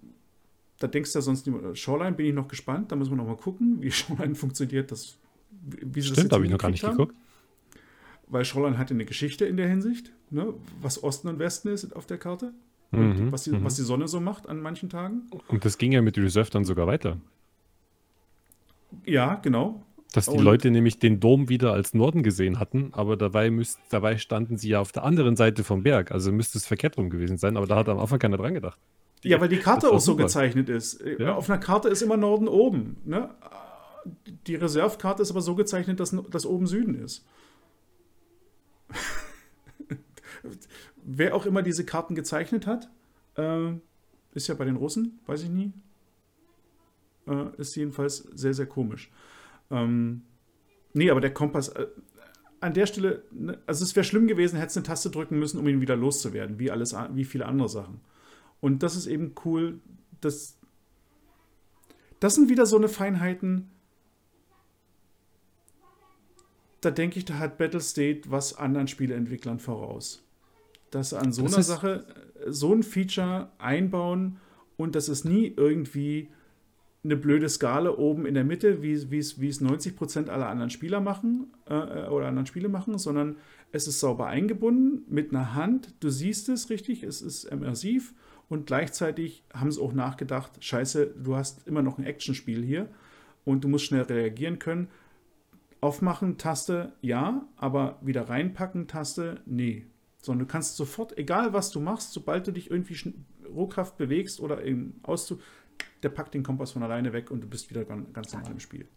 da denkst du ja sonst nicht, Shoreline bin ich noch gespannt, da müssen wir noch mal gucken, wie [laughs] Shoreline funktioniert. Das, wie sie das Stimmt, jetzt habe ich noch gar nicht haben. geguckt. Weil Shoreline hatte eine Geschichte in der Hinsicht, ne? was Osten und Westen ist auf der Karte. Mhm, Und was, die, mhm. was die Sonne so macht an manchen Tagen. Und das ging ja mit Reserve dann sogar weiter. Ja, genau. Dass die Und- Leute nämlich den Dom wieder als Norden gesehen hatten, aber dabei, müsst, dabei standen sie ja auf der anderen Seite vom Berg. Also müsste es verkehrt rum gewesen sein, aber da hat am Anfang keiner dran gedacht. Ja, weil die Karte auch so super. gezeichnet ist. Äh, Ja. Auf einer Karte ist immer Norden oben. Ne? Die Reserve-Karte ist aber so gezeichnet, dass, dass oben Süden ist. Wer auch immer diese Karten gezeichnet hat, äh, ist ja bei den Russen, weiß ich nie. Äh, ist jedenfalls sehr, sehr komisch. Ähm, nee, aber der Kompass, äh, an der Stelle, ne, also es wäre schlimm gewesen, hätte es eine Taste drücken müssen, um ihn wieder loszuwerden, wie, alles, wie viele andere Sachen. Und das ist eben cool, dass das sind wieder so eine Feinheiten. Da denke ich, da hat Battlestate was anderen Spieleentwicklern voraus. Dass sie an so Das einer Sache äh, so ein Feature einbauen und dass es nie irgendwie eine blöde Skala oben in der Mitte, wie, wie, es, wie es 90% aller anderen Spieler machen äh, oder anderen Spiele machen, sondern es ist sauber eingebunden mit einer Hand. Du siehst es richtig, es ist immersiv und gleichzeitig haben sie auch nachgedacht, scheiße, du hast immer noch ein Actionspiel hier und du musst schnell reagieren können. Aufmachen, Taste, ja, aber wieder reinpacken, Taste, nee. Sondern du kannst sofort, egal was du machst, sobald du dich irgendwie ruckhaft bewegst oder eben auszu, der packt den Kompass von alleine weg und du bist wieder ganz, normal im Spiel.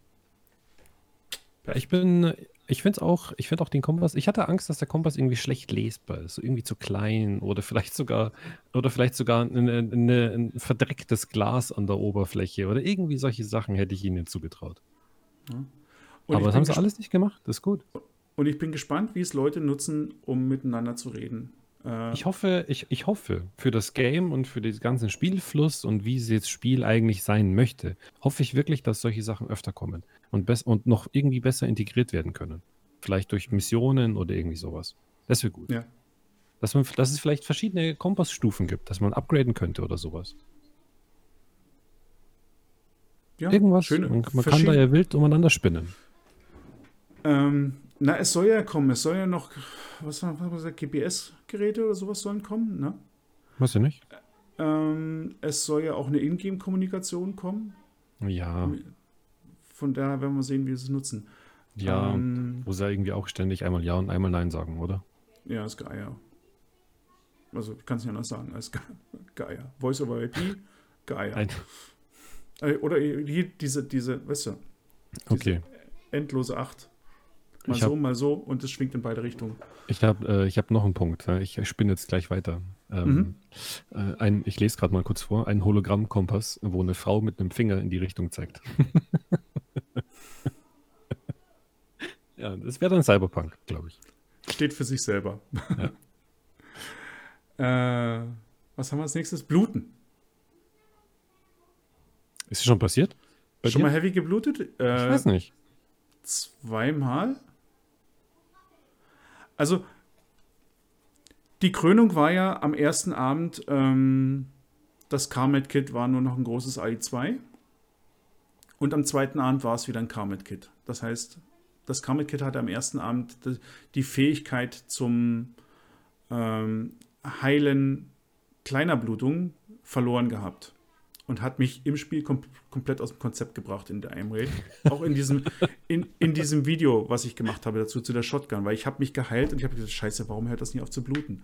Ja, ich bin, ich finde es auch, ich finde auch den Kompass, ich hatte Angst, dass der Kompass irgendwie schlecht lesbar ist, irgendwie zu klein oder vielleicht sogar, oder vielleicht sogar eine, eine, ein verdrecktes Glas an der Oberfläche oder irgendwie solche Sachen hätte ich ihnen zugetraut. Und Aber das haben sie alles nicht gemacht, das ist gut. Und ich bin gespannt, wie es Leute nutzen, um miteinander zu reden. Äh, Ich hoffe, ich, ich hoffe für das Game und für den ganzen Spielfluss und wie es jetzt Spiel eigentlich sein möchte, hoffe ich wirklich, dass solche Sachen öfter kommen und, und noch irgendwie besser integriert werden können. Vielleicht durch Missionen oder irgendwie sowas. Das wäre gut. ja. Dass, man, dass es vielleicht verschiedene Kompassstufen gibt, dass man upgraden könnte oder sowas. ja, Irgendwas. schöne- man man kann da ja wild umeinander spinnen. Ähm, na, es soll ja kommen. Es soll ja noch, was haben wir gesagt, GPS-Geräte oder sowas sollen kommen, ne? Weißt du nicht? Ähm, es soll ja auch eine Ingame-Kommunikation kommen. Ja, Von daher werden wir sehen, wie sie es nutzen. ja. Ähm, Muss ja irgendwie auch ständig einmal Ja und einmal Nein sagen, oder? ja, ist Geier. Also, ich kann es nicht anders sagen als Ge- Geier. Voice over IP, Geier. Ein, Äh, Oder hier diese, diese, weißt du, okay. endlose Acht. Mal Ich hab- so, mal so und es schwingt in beide Richtungen. Ich habe äh, ich hab noch einen Punkt. Ich spinne jetzt gleich weiter. Ähm, Mhm. äh, ein, ich lese gerade mal kurz vor. Ein Hologrammkompass, wo eine Frau mit einem Finger in die Richtung zeigt. [laughs] ja, das wäre dann Cyberpunk, glaube ich. Steht für sich selber. Ja. [laughs] äh, was haben wir als nächstes? Bluten. Ist es schon passiert? Bei Schon dir? mal heavy geblutet? ich Äh, weiß nicht. zweimal. Also, die Krönung war ja am ersten Abend, ähm, das Carmet-Kit war nur noch ein großes AI2. Und am zweiten Abend war es wieder ein Carmet-Kit. Das heißt, das Carmet-Kit hatte am ersten Abend die- Fähigkeit zum ähm, Heilen kleiner Blutungen verloren gehabt. Und hat mich im Spiel kom komplett aus dem Konzept gebracht in der einem Raid. Auch in diesem, in, in diesem Video, was ich gemacht habe dazu, zu der Shotgun. Weil ich habe mich geheilt und ich habe gesagt, scheiße, warum hört das nicht auf zu bluten?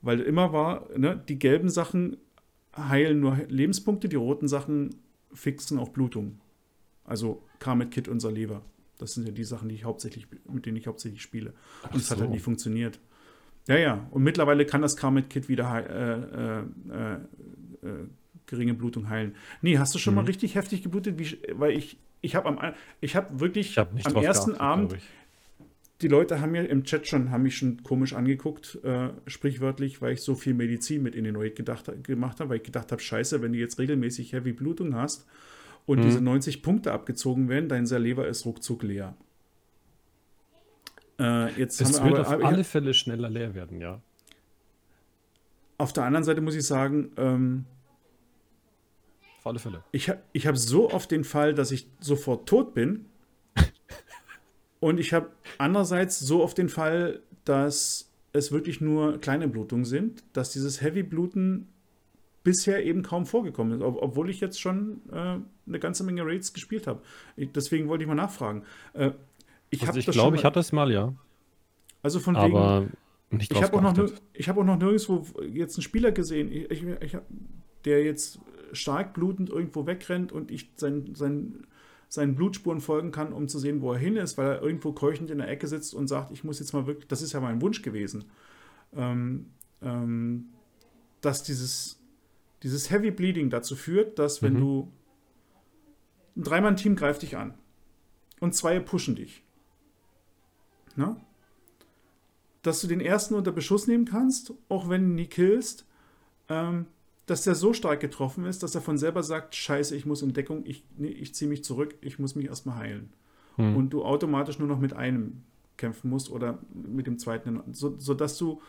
Weil immer war, ne, die gelben Sachen heilen nur Lebenspunkte, die roten Sachen fixen auch Blutung. Also Carmet Kit unser Lever. Das sind ja die Sachen, die ich hauptsächlich, mit denen ich hauptsächlich spiele. Ach Und es hat so. halt nicht funktioniert. Ja, ja. Und mittlerweile kann das Carmet-Kit wieder hei- äh, äh, äh, äh, geringe Blutung heilen. Nee, hast du schon mal Mhm. richtig heftig geblutet? Wie, weil ich, ich habe am, ich habe wirklich Ich nicht am ersten geachtet, Abend die Leute haben mir im Chat schon, haben mich schon komisch angeguckt, äh, sprichwörtlich, weil ich so viel Medizin mit Ininoid gedacht, gemacht habe, weil ich gedacht habe, scheiße, wenn du jetzt regelmäßig Heavy Blutung hast und Mhm. diese 90 Punkte abgezogen werden, dein Salever ist ruckzuck leer. Äh, jetzt Es wird wir auf aber, aber alle Fälle schneller leer werden, ja. auf der anderen Seite muss ich sagen, ähm, Auf alle Fälle. ich, ich habe so oft den Fall, dass ich sofort tot bin. [laughs] Und ich habe andererseits so oft den Fall, dass es wirklich nur kleine Blutungen sind, dass dieses Heavy-Bluten bisher eben kaum vorgekommen ist, ob, obwohl ich jetzt schon äh, eine ganze Menge Raids gespielt habe. Deswegen wollte ich mal nachfragen. Äh, ich Also ich glaube, ich hatte es mal, ja. also von wegen, Aber nicht ich habe auch, noch ich hab auch noch nirgendwo jetzt einen Spieler gesehen, ich, ich, ich, der jetzt stark blutend irgendwo wegrennt und ich sein, sein, seinen Blutspuren folgen kann, um zu sehen, wo er hin ist, weil er irgendwo keuchend in der Ecke sitzt und sagt, ich muss jetzt mal wirklich, das ist ja mein Wunsch gewesen, ähm, ähm, dass dieses, dieses Heavy Bleeding dazu führt, dass wenn Mhm. du ein Dreimann-Team greift dich an und zwei pushen dich. Ne? dass du den ersten unter Beschuss nehmen kannst, auch wenn du nie killst, ähm, dass der so stark getroffen ist, dass er von selber sagt, scheiße, ich muss in Deckung, ich, nee, ich ziehe mich zurück, ich muss mich erstmal heilen. Hm. Und du automatisch nur noch mit einem kämpfen musst oder mit dem zweiten, so, sodass du,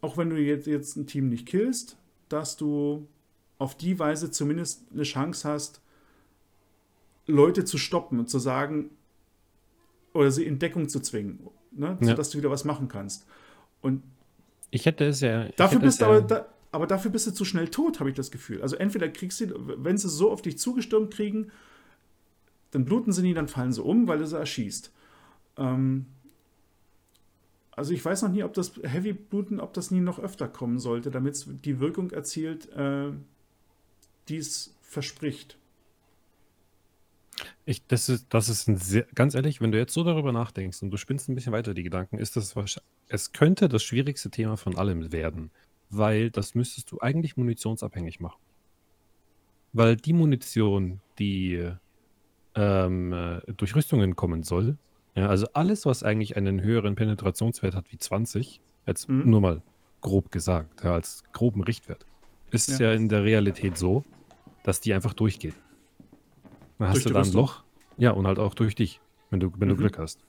auch wenn du jetzt, jetzt ein Team nicht killst, dass du auf die Weise zumindest eine Chance hast, Leute zu stoppen und zu sagen, oder sie in Deckung zu zwingen, ne? Ja. sodass du wieder was machen kannst. Und Ich hätte es ja. Dafür bist du ja, aber, da, aber dafür bist du zu schnell tot, habe ich das Gefühl. Also entweder kriegst du, wenn sie so auf dich zugestürmt kriegen, dann bluten sie nie, dann fallen sie um, weil du sie erschießt. Ähm, also ich weiß noch nie, ob das Heavy Bluten, ob das nie noch öfter kommen sollte, damit es die Wirkung erzielt, äh, die es verspricht. Ich, das ist, das ist ein sehr, ganz ehrlich, wenn du jetzt so darüber nachdenkst und du spinnst ein bisschen weiter die Gedanken, ist das wahrscheinlich, es könnte das schwierigste Thema von allem werden, weil das müsstest du eigentlich munitionsabhängig machen. Weil die Munition, die ähm, äh, durch Rüstungen kommen soll, ja, also alles, was eigentlich einen höheren Penetrationswert hat wie 20, jetzt Mhm. nur mal grob gesagt, ja, als groben Richtwert, ist Ja. ja in der Realität so, dass die einfach durchgeht. Dann Durch hast du da ein? Loch. Ja, und halt auch durch dich, wenn du, wenn du Mhm. Glück hast.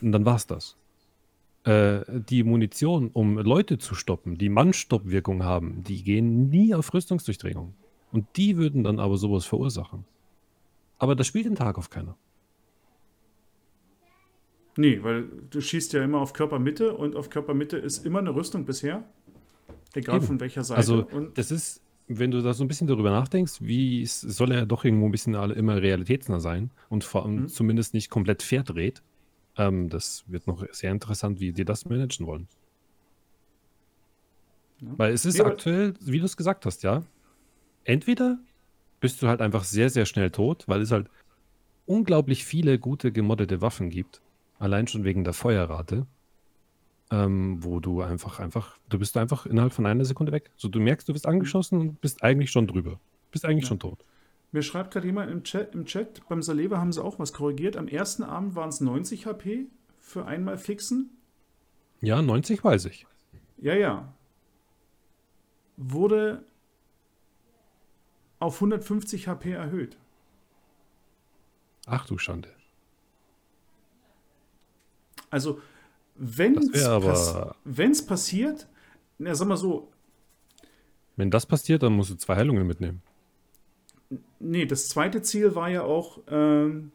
Und dann war's das. Äh, die Munition, um Leute zu stoppen, die Mannstoppwirkung haben, die gehen nie auf Rüstungsdurchdringung. Und die würden dann aber sowas verursachen. Aber das spielt den Tag auf keiner. Nee, weil du schießt ja immer auf Körpermitte und auf Körpermitte ist immer eine Rüstung bisher. Egal Eben. von welcher Seite. Also, und das ist, wenn du da so ein bisschen darüber nachdenkst, wie soll er doch irgendwo ein bisschen alle immer realitätsnah sein und vor allem Mhm. zumindest nicht komplett verdreht. Ähm, das wird noch sehr interessant, wie die das managen wollen. Ja. Weil es ist Ja, aktuell, wie du es gesagt hast, ja. Entweder bist du halt einfach sehr, sehr schnell tot, weil es halt unglaublich viele gute gemoddete Waffen gibt. Allein schon wegen der Feuerrate. Ähm, wo du einfach, einfach, du bist einfach innerhalb von einer Sekunde weg. So, du merkst, du bist angeschossen und bist eigentlich schon drüber. Bist eigentlich Ja. schon tot. Mir schreibt gerade jemand im Chat, im Chat, beim Saleva haben sie auch was korrigiert. Am ersten Abend waren es 90 HP für einmal fixen. Ja, 90 weiß ich. Ja, ja. Wurde auf 150 HP erhöht. Ach du Schande. Also, wenn es pass passiert, na, sag mal so, Wenn das passiert, dann musst du zwei Heilungen mitnehmen. Nee, das zweite Ziel war ja auch, ähm,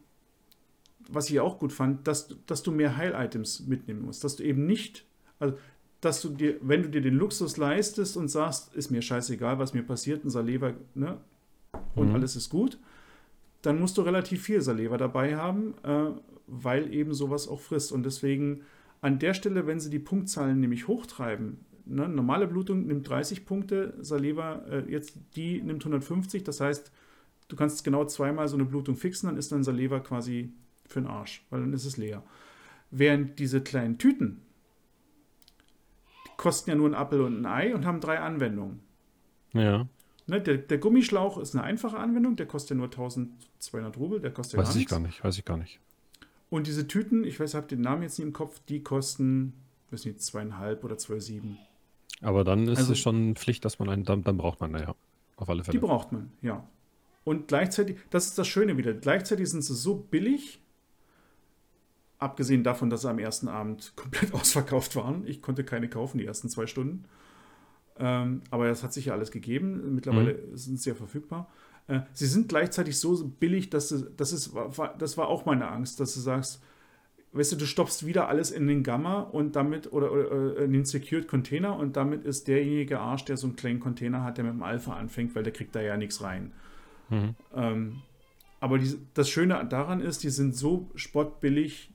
was ich auch gut fand, dass, du- dass du mehr Heil-Items mitnehmen musst. Dass du eben nicht, also, dass du dir, wenn du dir den Luxus leistest und sagst, ist mir scheißegal, was mir passiert, ein Saleva, ne, und Mhm. alles ist gut, dann musst du relativ viel Saleva dabei haben, äh, weil eben sowas auch frisst. Und deswegen an der Stelle, wenn sie die Punktzahlen nämlich hochtreiben, ne, normale Blutung nimmt 30 Punkte, Saleva, äh, jetzt die nimmt 150, das heißt, du kannst genau zweimal so eine Blutung fixen, dann ist dann Saleva quasi für den Arsch, weil dann ist es leer. Während diese kleinen Tüten, die kosten ja nur ein Apfel und ein Ei und haben drei Anwendungen. Ja. Ne, der, der, Gummischlauch ist eine einfache Anwendung, der kostet ja nur 1200 Rubel, der kostet ja Weiß ich gar nicht, weiß ich gar nicht. Und diese Tüten, ich weiß, ich habe den Namen jetzt nicht im Kopf, die kosten, weiß nicht, zweieinhalb oder 2,7. Aber dann ist also, es schon Pflicht, dass man einen, dann, dann braucht man, naja, auf alle Fälle. Die braucht man, ja. Und gleichzeitig, das ist das Schöne wieder, gleichzeitig sind sie so billig, abgesehen davon, dass sie am ersten Abend [laughs] komplett ausverkauft waren. Ich konnte keine kaufen, die ersten zwei Stunden. Ähm, aber das hat sich ja alles gegeben. Mittlerweile mhm. sind sie ja verfügbar. Äh, sie sind gleichzeitig so billig, dass sie, das, ist, das war auch meine Angst, dass du sagst, weißt du, du stopfst wieder alles in den Gamma und damit oder, oder in den Secured Container und damit ist derjenige Arsch, der so einen kleinen Container hat, der mit dem Alpha anfängt, weil der kriegt da ja nichts rein. Mhm. Ähm, aber die, das Schöne daran ist, die sind so spottbillig,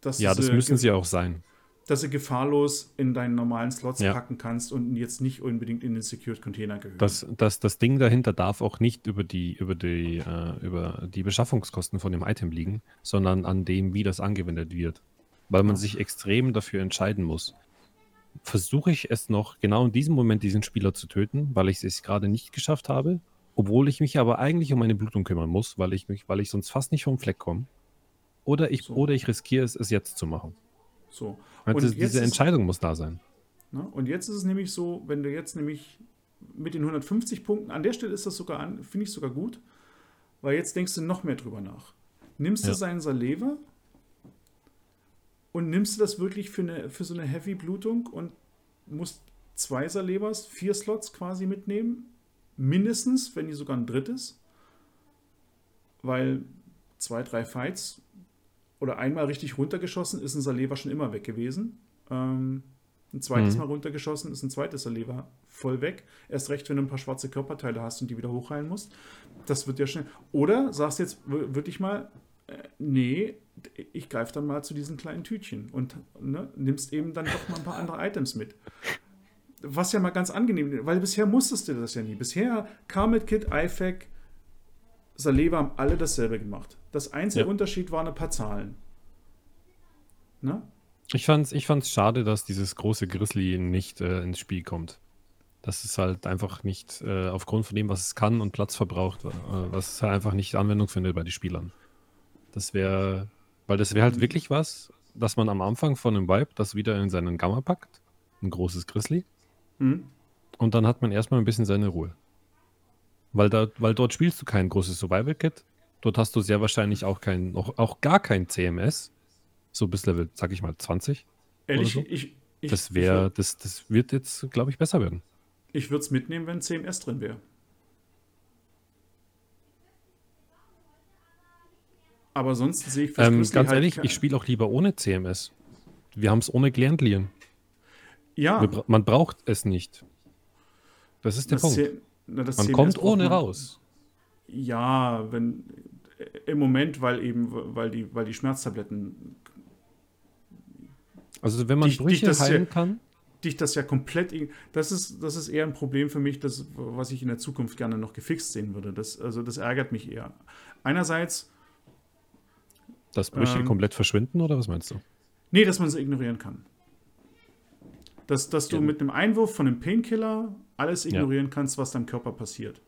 dass Ja, das müssen sie auch sein dass du gefahrlos in deinen normalen Slots ja. packen kannst und jetzt nicht unbedingt in den Secured Container gehört. Das, das, das Ding dahinter darf auch nicht über die, über, die, äh, über die Beschaffungskosten von dem Item liegen, sondern an dem, wie das angewendet wird. Weil man ja. sich extrem dafür entscheiden muss. Versuche ich es noch genau in diesem Moment diesen Spieler zu töten, weil ich es gerade nicht geschafft habe, obwohl ich mich aber eigentlich um meine Blutung kümmern muss, weil ich mich, weil ich sonst fast nicht vom Fleck komme. Oder ich, so. oder ich riskiere es, es jetzt zu machen. So. Und das, diese Entscheidung muss da sein. Ne? Und jetzt ist es nämlich so, wenn du jetzt nämlich mit den 150 Punkten, an der Stelle ist das sogar, finde ich sogar gut, weil jetzt denkst du noch mehr drüber nach. Nimmst ja. du seinen Saleva und nimmst du das wirklich für, eine, für so eine Heavy-Blutung und musst zwei Salevas, vier Slots quasi mitnehmen, mindestens, wenn nicht sogar ein drittes, weil zwei, drei Fights oder einmal richtig runtergeschossen, ist ein Saleva schon immer weg gewesen. Ähm, ein zweites mhm. Mal runtergeschossen, ist ein zweites Saleva voll weg. Erst recht, wenn du ein paar schwarze Körperteile hast und die wieder hochheilen musst. Das wird ja schnell. Oder sagst jetzt wirklich mal, äh, nee, ich greife dann mal zu diesen kleinen Tütchen und ne, nimmst eben dann doch mal ein paar andere Items mit. Was ja mal ganz angenehm ist, weil bisher musstest du das ja nie. Bisher Carmet Kit, IFAC, Saleva haben alle dasselbe gemacht. Das einzige ja. Unterschied waren ein paar Zahlen. Ne? Ich fand's, ich fand's schade, dass dieses große Grizzly nicht äh, ins Spiel kommt. Das ist halt einfach nicht äh, aufgrund von dem, was es kann und Platz verbraucht, äh, was es halt einfach nicht Anwendung findet bei den Spielern. Das wäre, weil das wäre halt wirklich was, dass man am Anfang von einem Vibe das wieder in seinen Gamma packt. Ein großes Grizzly. Mhm. Und dann hat man erstmal ein bisschen seine Ruhe. Weil, da, weil dort spielst du kein großes Survival-Kit, Dort hast du sehr wahrscheinlich auch kein, auch, auch gar kein CMS. So bis Level, sag ich mal, 20. Ehrlich, so. ich, ich, das wäre, das, das wird jetzt, glaube ich, besser werden. Ich würde es mitnehmen, wenn CMS drin wäre. Aber sonst sehe ich ähm, Ganz halt ehrlich, ich spiele auch lieber ohne CMS. Wir haben es ohne gelernt, Lian. Ja. Wir, man braucht es nicht. Das ist der das Punkt. Na, man kommt ohne raus. Ja, wenn im Moment, weil eben, weil die, weil die Schmerztabletten. Also wenn man dich, Brüche dich heilen ja, kann? Dich das ja komplett. Das ist, das ist eher ein Problem für mich, das, was ich in der Zukunft gerne noch gefixt sehen würde. Das, also das ärgert mich eher. Einerseits. Dass Brüche ähm, komplett verschwinden oder was meinst du? Nee, dass man sie ignorieren kann. Dass, dass du ja. mit einem Einwurf von einem Painkiller alles ignorieren ja. kannst, was deinem Körper passiert.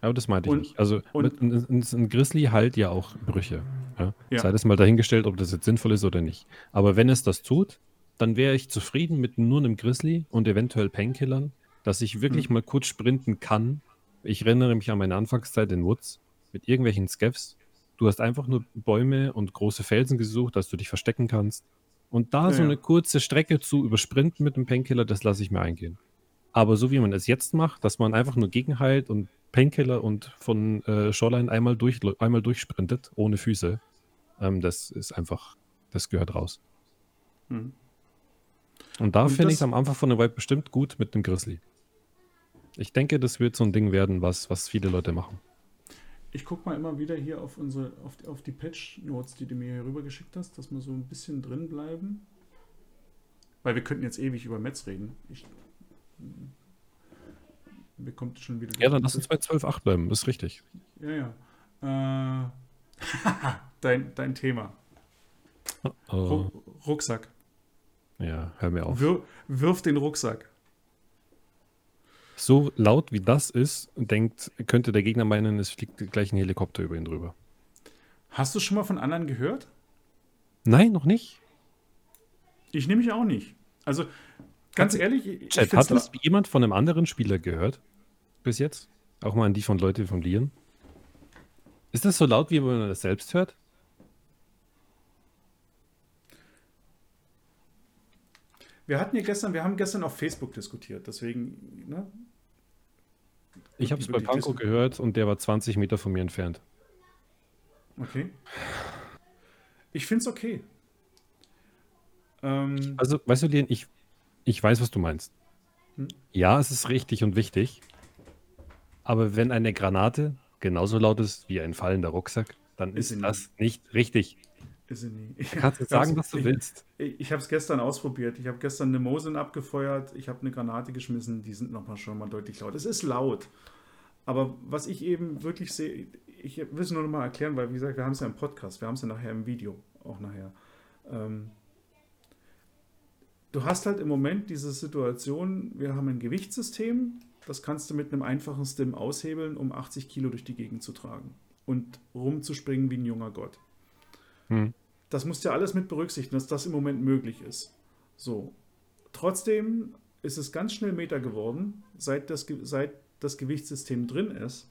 Aber das meinte ich und, nicht. Also und, ein, ein, Grizzly heilt ja auch Brüche. Ja? Ja. Sei das mal dahingestellt, ob das jetzt sinnvoll ist oder nicht. Aber wenn es das tut, dann wäre ich zufrieden mit nur einem Grizzly und eventuell Painkillern, dass ich wirklich mhm. mal kurz sprinten kann. Ich erinnere mich an meine Anfangszeit in Woods mit irgendwelchen Scavs. Du hast einfach nur Bäume und große Felsen gesucht, dass du dich verstecken kannst. Und da ja, so eine kurze Strecke zu übersprinten mit dem Painkiller, das lasse ich mir eingehen. Aber so wie man es jetzt macht, dass man einfach nur gegenheilt und Painkiller und von äh, Shoreline einmal, durch, einmal durchsprintet, ohne Füße, ähm, das ist einfach, das gehört raus. Hm. Und da finde ich am Anfang von der Vibe bestimmt gut mit dem Grizzly. Ich denke, das wird so ein Ding werden, was, was viele Leute machen. Ich gucke mal immer wieder hier auf unsere, auf die, auf die Patch-Notes, die du mir hier rüber geschickt hast, dass wir so ein bisschen drin bleiben. Weil wir könnten jetzt ewig über Metz reden. Ich mir kommt schon wieder. Ja, dann lass uns bei 12.8 bleiben, ist richtig. Ja, ja. Äh, [laughs] dein, dein Thema. Oh, Ru Rucksack. ja, hör mir auf. Wir, wirf den Rucksack. So laut wie das ist, denkt, könnte der Gegner meinen, es fliegt gleich ein Helikopter über ihn drüber. Hast du schon mal von anderen gehört? Nein, noch nicht. Ich nehme mich auch nicht. Also, ganz Hat- ehrlich, ich Chat, hat das jemand von einem anderen Spieler gehört? Bis jetzt? Auch mal an die von Leute von Lieren? Ist das so laut, wie wenn man das selbst hört? Wir hatten ja gestern, wir haben gestern auf Facebook diskutiert, deswegen, ne? Ich habe es bei Panko gehört und der war 20 Meter von mir entfernt. Okay. Ich finde es okay. Ähm, Also, weißt du, Lien, ich, ich weiß, was du meinst. Hm? Ja, es ist richtig und wichtig. Aber wenn eine Granate genauso laut ist wie ein fallender Rucksack, dann Ist ist sie das nicht richtig. ist sie nie. Ich, [laughs] Du kannst jetzt sagen, was du ich, willst. Ich, ich habe es gestern ausprobiert. Ich habe gestern eine Mosin abgefeuert. Ich habe eine Granate geschmissen. Die sind nochmal schon mal deutlich laut. Es ist laut. Aber was ich eben wirklich sehe, ich will es nur noch mal erklären, weil wie gesagt, wir haben es ja im Podcast, wir haben es ja nachher im Video, auch nachher. Ähm, du hast halt im Moment diese Situation, wir haben ein Gewichtssystem, das kannst du mit einem einfachen Stim aushebeln, um 80 Kilo durch die Gegend zu tragen und rumzuspringen wie ein junger Gott. Hm. Das musst du ja alles mit berücksichtigen, dass das im Moment möglich ist. So. Trotzdem ist es ganz schnell Meter geworden, seit das, seit das Gewichtssystem drin ist,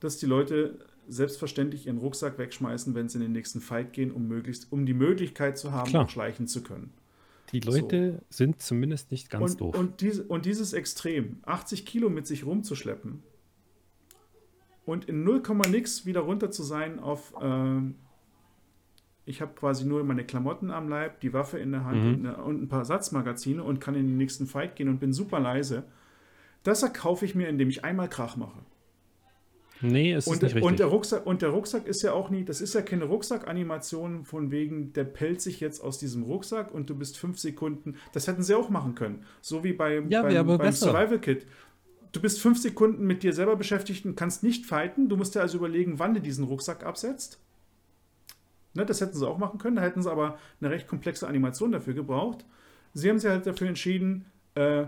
dass die Leute selbstverständlich ihren Rucksack wegschmeißen, wenn sie in den nächsten Fight gehen, um, möglichst, um die Möglichkeit zu haben, schleichen zu können. Die Leute sind zumindest nicht ganz und, doof. Und, diese, und dieses Extrem, 80 Kilo mit sich rumzuschleppen und in 0, nix wieder runter zu sein auf, ähm, ich habe quasi nur meine Klamotten am Leib, die Waffe in der Hand Mhm. und, eine, und ein paar Ersatzmagazine und kann in den nächsten Fight gehen und bin super leise. Das erkaufe ich mir, indem ich einmal Krach mache. Nee, es ist Und, nicht richtig. und, der Rucksack, und der Rucksack ist ja auch nie, das ist ja keine Rucksackanimation von wegen, der pellt sich jetzt aus diesem Rucksack und du bist fünf Sekunden. Das hätten sie auch machen können. So wie beim, Ja, beim, beim. Survival Kit. Du bist fünf Sekunden mit dir selber beschäftigt und kannst nicht fighten. Du musst dir also überlegen, wann du diesen Rucksack absetzt. Ne, das hätten sie auch machen können. Da hätten sie aber eine recht komplexe Animation dafür gebraucht. Sie haben sich halt dafür entschieden, äh,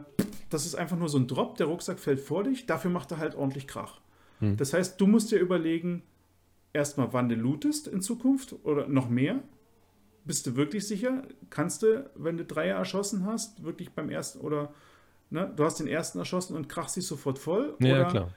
das ist einfach nur so ein Drop, der Rucksack fällt vor dich, dafür macht er halt ordentlich Krach. Hm. Das heißt, du musst dir überlegen, erstmal, wann du lootest in Zukunft oder noch mehr. Bist du wirklich sicher? Kannst du, wenn du Dreier erschossen hast, wirklich beim ersten oder ne, du hast den ersten erschossen und krachst dich sofort voll? ja, oder klar.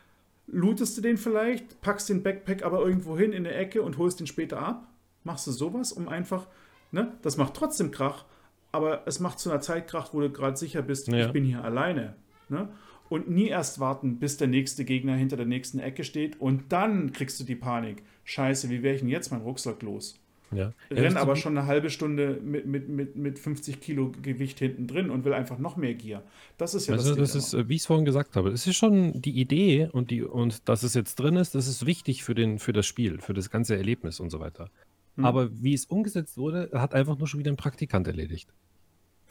lootest du den vielleicht, packst den Backpack aber irgendwo hin in der Ecke und holst den später ab? Machst du sowas, um einfach, ne, das macht trotzdem Krach, aber es macht zu einer Zeit Krach, wo du gerade sicher bist, Ja. ich bin hier alleine. Ne? Und nie erst warten, bis der nächste Gegner hinter der nächsten Ecke steht und dann kriegst du die Panik. Scheiße, wie wäre ich denn jetzt mein Rucksack los? Ja. Renn aber schon eine halbe Stunde mit, mit, mit, mit 50 Kilo Gewicht hinten drin und will einfach noch mehr Gier. Das ist ja Also das das ist, äh, wie ich es vorhin gesagt habe, es ist schon die Idee und, die, und dass es jetzt drin ist, das ist wichtig für, den, für das Spiel, für das ganze Erlebnis und so weiter. Hm. Aber wie es umgesetzt wurde, hat einfach nur schon wieder ein Praktikant erledigt.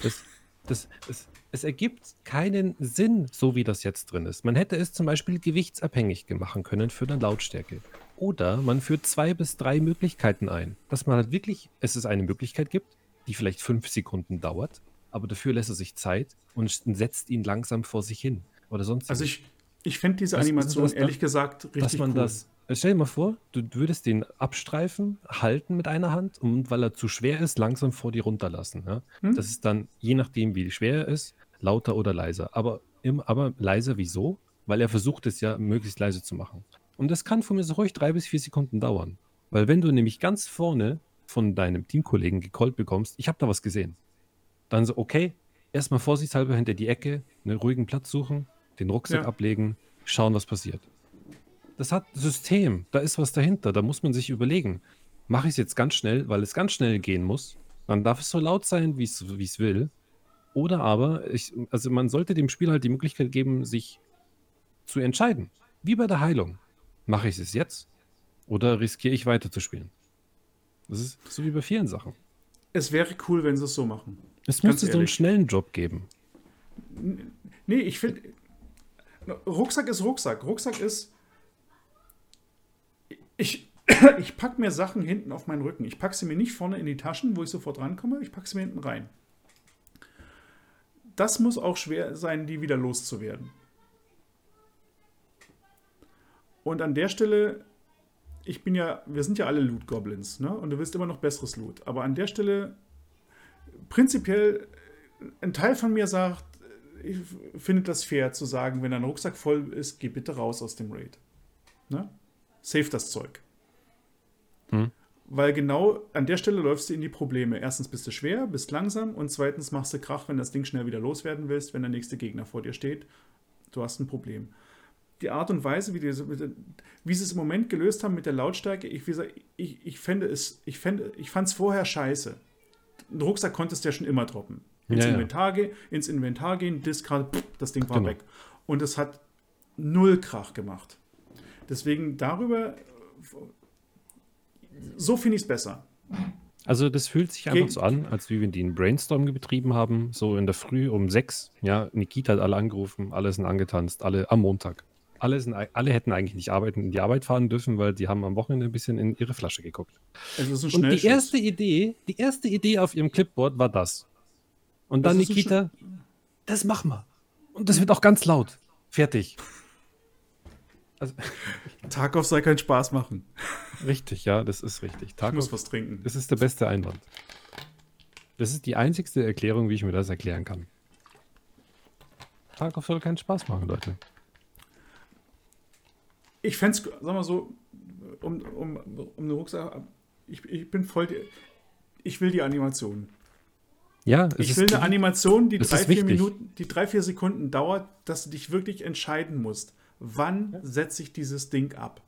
Das, das, es, es ergibt keinen Sinn, so wie das jetzt drin ist. Man hätte es zum Beispiel gewichtsabhängig machen können für eine Lautstärke. Oder man führt zwei bis drei Möglichkeiten ein. Dass man halt wirklich, es ist eine Möglichkeit gibt, die vielleicht fünf Sekunden dauert, aber dafür lässt er sich Zeit und setzt ihn langsam vor sich hin. Oder sonst Also ich, ich finde diese Animation ehrlich gesagt richtig dass man cool. das. Stell dir mal vor, du würdest den abstreifen, halten mit einer Hand und weil er zu schwer ist, langsam vor dir runterlassen. Ja? Hm? Das ist dann, je nachdem, wie schwer er ist, lauter oder leiser. Aber, im, aber leiser wieso? Weil er versucht es ja möglichst leise zu machen. Und das kann von mir so ruhig drei bis vier Sekunden dauern. Weil wenn du nämlich ganz vorne von deinem Teamkollegen gecallt bekommst, ich habe da was gesehen. Dann so, okay, erstmal vorsichtshalber hinter die Ecke, einen ruhigen Platz suchen, den Rucksack Ja. ablegen, schauen, was passiert. Das hat System, da ist was dahinter, da muss man sich überlegen, mache ich es jetzt ganz schnell, weil es ganz schnell gehen muss, dann darf es so laut sein, wie es will. Oder aber, ich, also man sollte dem Spiel halt die Möglichkeit geben, sich zu entscheiden. Wie bei der Heilung. Mache ich es jetzt oder riskiere ich weiterzuspielen? Das ist so wie bei vielen Sachen. Es wäre cool, wenn sie es so machen. Es müsste so einen schnellen Job geben. Nee, ich finde. Rucksack ist Rucksack. Rucksack ist. Ich, [clears throat] ich packe mir Sachen hinten auf meinen Rücken. Ich packe sie mir nicht vorne in die Taschen, wo ich sofort rankomme. Ich packe sie mir hinten rein. Das muss auch schwer sein, die wieder loszuwerden. Und an der Stelle, ich bin ja, wir sind ja alle Loot Goblins, ne? Und du willst immer noch besseres Loot. Aber an der Stelle, prinzipiell, ein Teil von mir sagt, ich finde das fair zu sagen, wenn dein Rucksack voll ist, geh bitte raus aus dem Raid. Ne? Save das Zeug. Hm. Weil genau an der Stelle läufst du in die Probleme. Erstens bist du schwer, bist langsam und zweitens machst du Krach, wenn das Ding schnell wieder loswerden willst, wenn der nächste Gegner vor dir steht. Du hast ein Problem. Die Art und Weise, wie, die, wie sie es im Moment gelöst haben mit der Lautstärke, ich, ich, ich fände es, ich, fände, ich fand es vorher scheiße. Einen Rucksack konntest du ja schon immer droppen. Ins, ja, Inventar, ja. ins Inventar gehen, Discard, das Ding war genau. weg. Und es hat null Krach gemacht. Deswegen darüber so finde ich es besser. Also das fühlt sich einfach Ge so an, als wie wir die einen Brainstorm betrieben haben, so in der Früh um sechs. Ja, Nikita hat alle angerufen, alle sind angetanzt, alle am Montag. Alle, sind, alle hätten eigentlich nicht arbeiten, in die Arbeit fahren dürfen, weil die haben am Wochenende ein bisschen in ihre Flasche geguckt. Also Und die erste Idee, die erste Idee auf ihrem Clipboard war das. Und dann das Nikita, das machen wir. Und das wird auch ganz laut. Fertig. Also, [laughs] Tarkov soll keinen Spaß machen. Richtig, ja, das ist richtig. Tarkov, ich muss was trinken. Das ist der beste Einwand. Das ist die einzigste Erklärung, wie ich mir das erklären kann. Tarkov soll keinen Spaß machen, Leute. Ich fände es, sag mal so, um, um, um eine Rucksack, ich, ich bin voll, ich will die Animation. Ja, ich will eine Animation, die drei, vier Minuten, die drei, vier Sekunden dauert, dass du dich wirklich entscheiden musst. Wann ja. setze ich dieses Ding ab?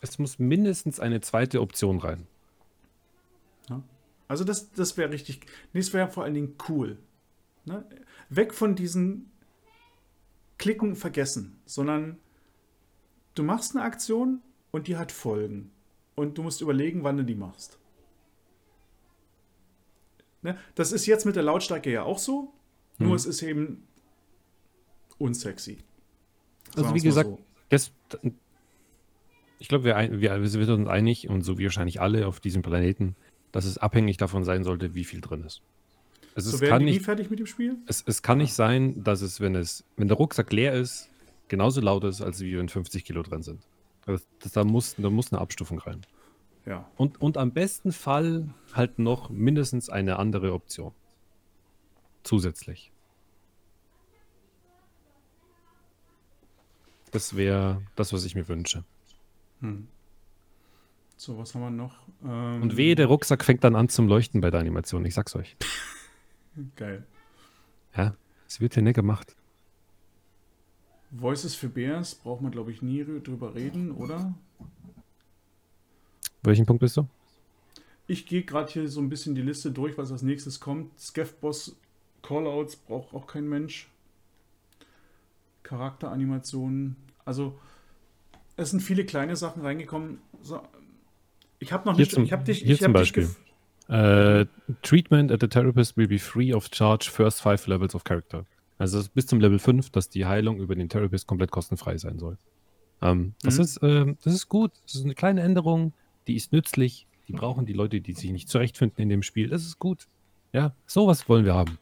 Es muss mindestens eine zweite Option rein. Ja. Also das, das wäre richtig, nee, das wäre vor allen Dingen cool. Ne? Weg von diesen Klicken vergessen, sondern du machst eine Aktion und die hat Folgen. Und du musst überlegen, wann du die machst. Ne? Das ist jetzt mit der Lautstärke ja auch so, nur hm. es ist eben unsexy. Also wie gesagt, so. das, ich glaube, wir, wir, wir sind uns einig und so wie wahrscheinlich alle auf diesem Planeten, dass es abhängig davon sein sollte, wie viel drin ist. Also so es kann nicht, fertig mit dem Spiel? Es, es kann nicht sein, dass es, wenn es, wenn der Rucksack leer ist, genauso laut ist, als wie wenn 50 Kilo drin sind. Also das, da, muss, da muss eine Abstufung rein. Ja. Und, und am besten Fall halt noch mindestens eine andere Option. Zusätzlich. Das wäre das, was ich mir wünsche. Hm. So, was haben wir noch? Ähm, Und wehe, der Rucksack fängt dann an zum Leuchten bei der Animation, ich sag's euch. [laughs] Geil. Ja, es wird hier nicht gemacht. Voices für Bears braucht man, glaube ich, nie drüber reden, oder? Welchen Punkt bist du? Ich gehe gerade hier so ein bisschen die Liste durch, was als nächstes kommt. Scaff-Boss Callouts braucht auch kein Mensch. Charakteranimationen. Also, es sind viele kleine Sachen reingekommen. So, ich habe noch nicht. Zum, ich habe dich. Hier ich zum Beispiel. Uh, treatment at the therapist will be free of charge first five levels of character. Also bis zum Level 5, dass die Heilung über den Therapist komplett kostenfrei sein soll. Um, ähm, das, mhm. ist, uh, das ist gut. Das ist eine kleine Änderung, die ist nützlich. Die brauchen die Leute, die sich nicht zurechtfinden in dem Spiel. Das ist gut. Ja, sowas wollen wir haben.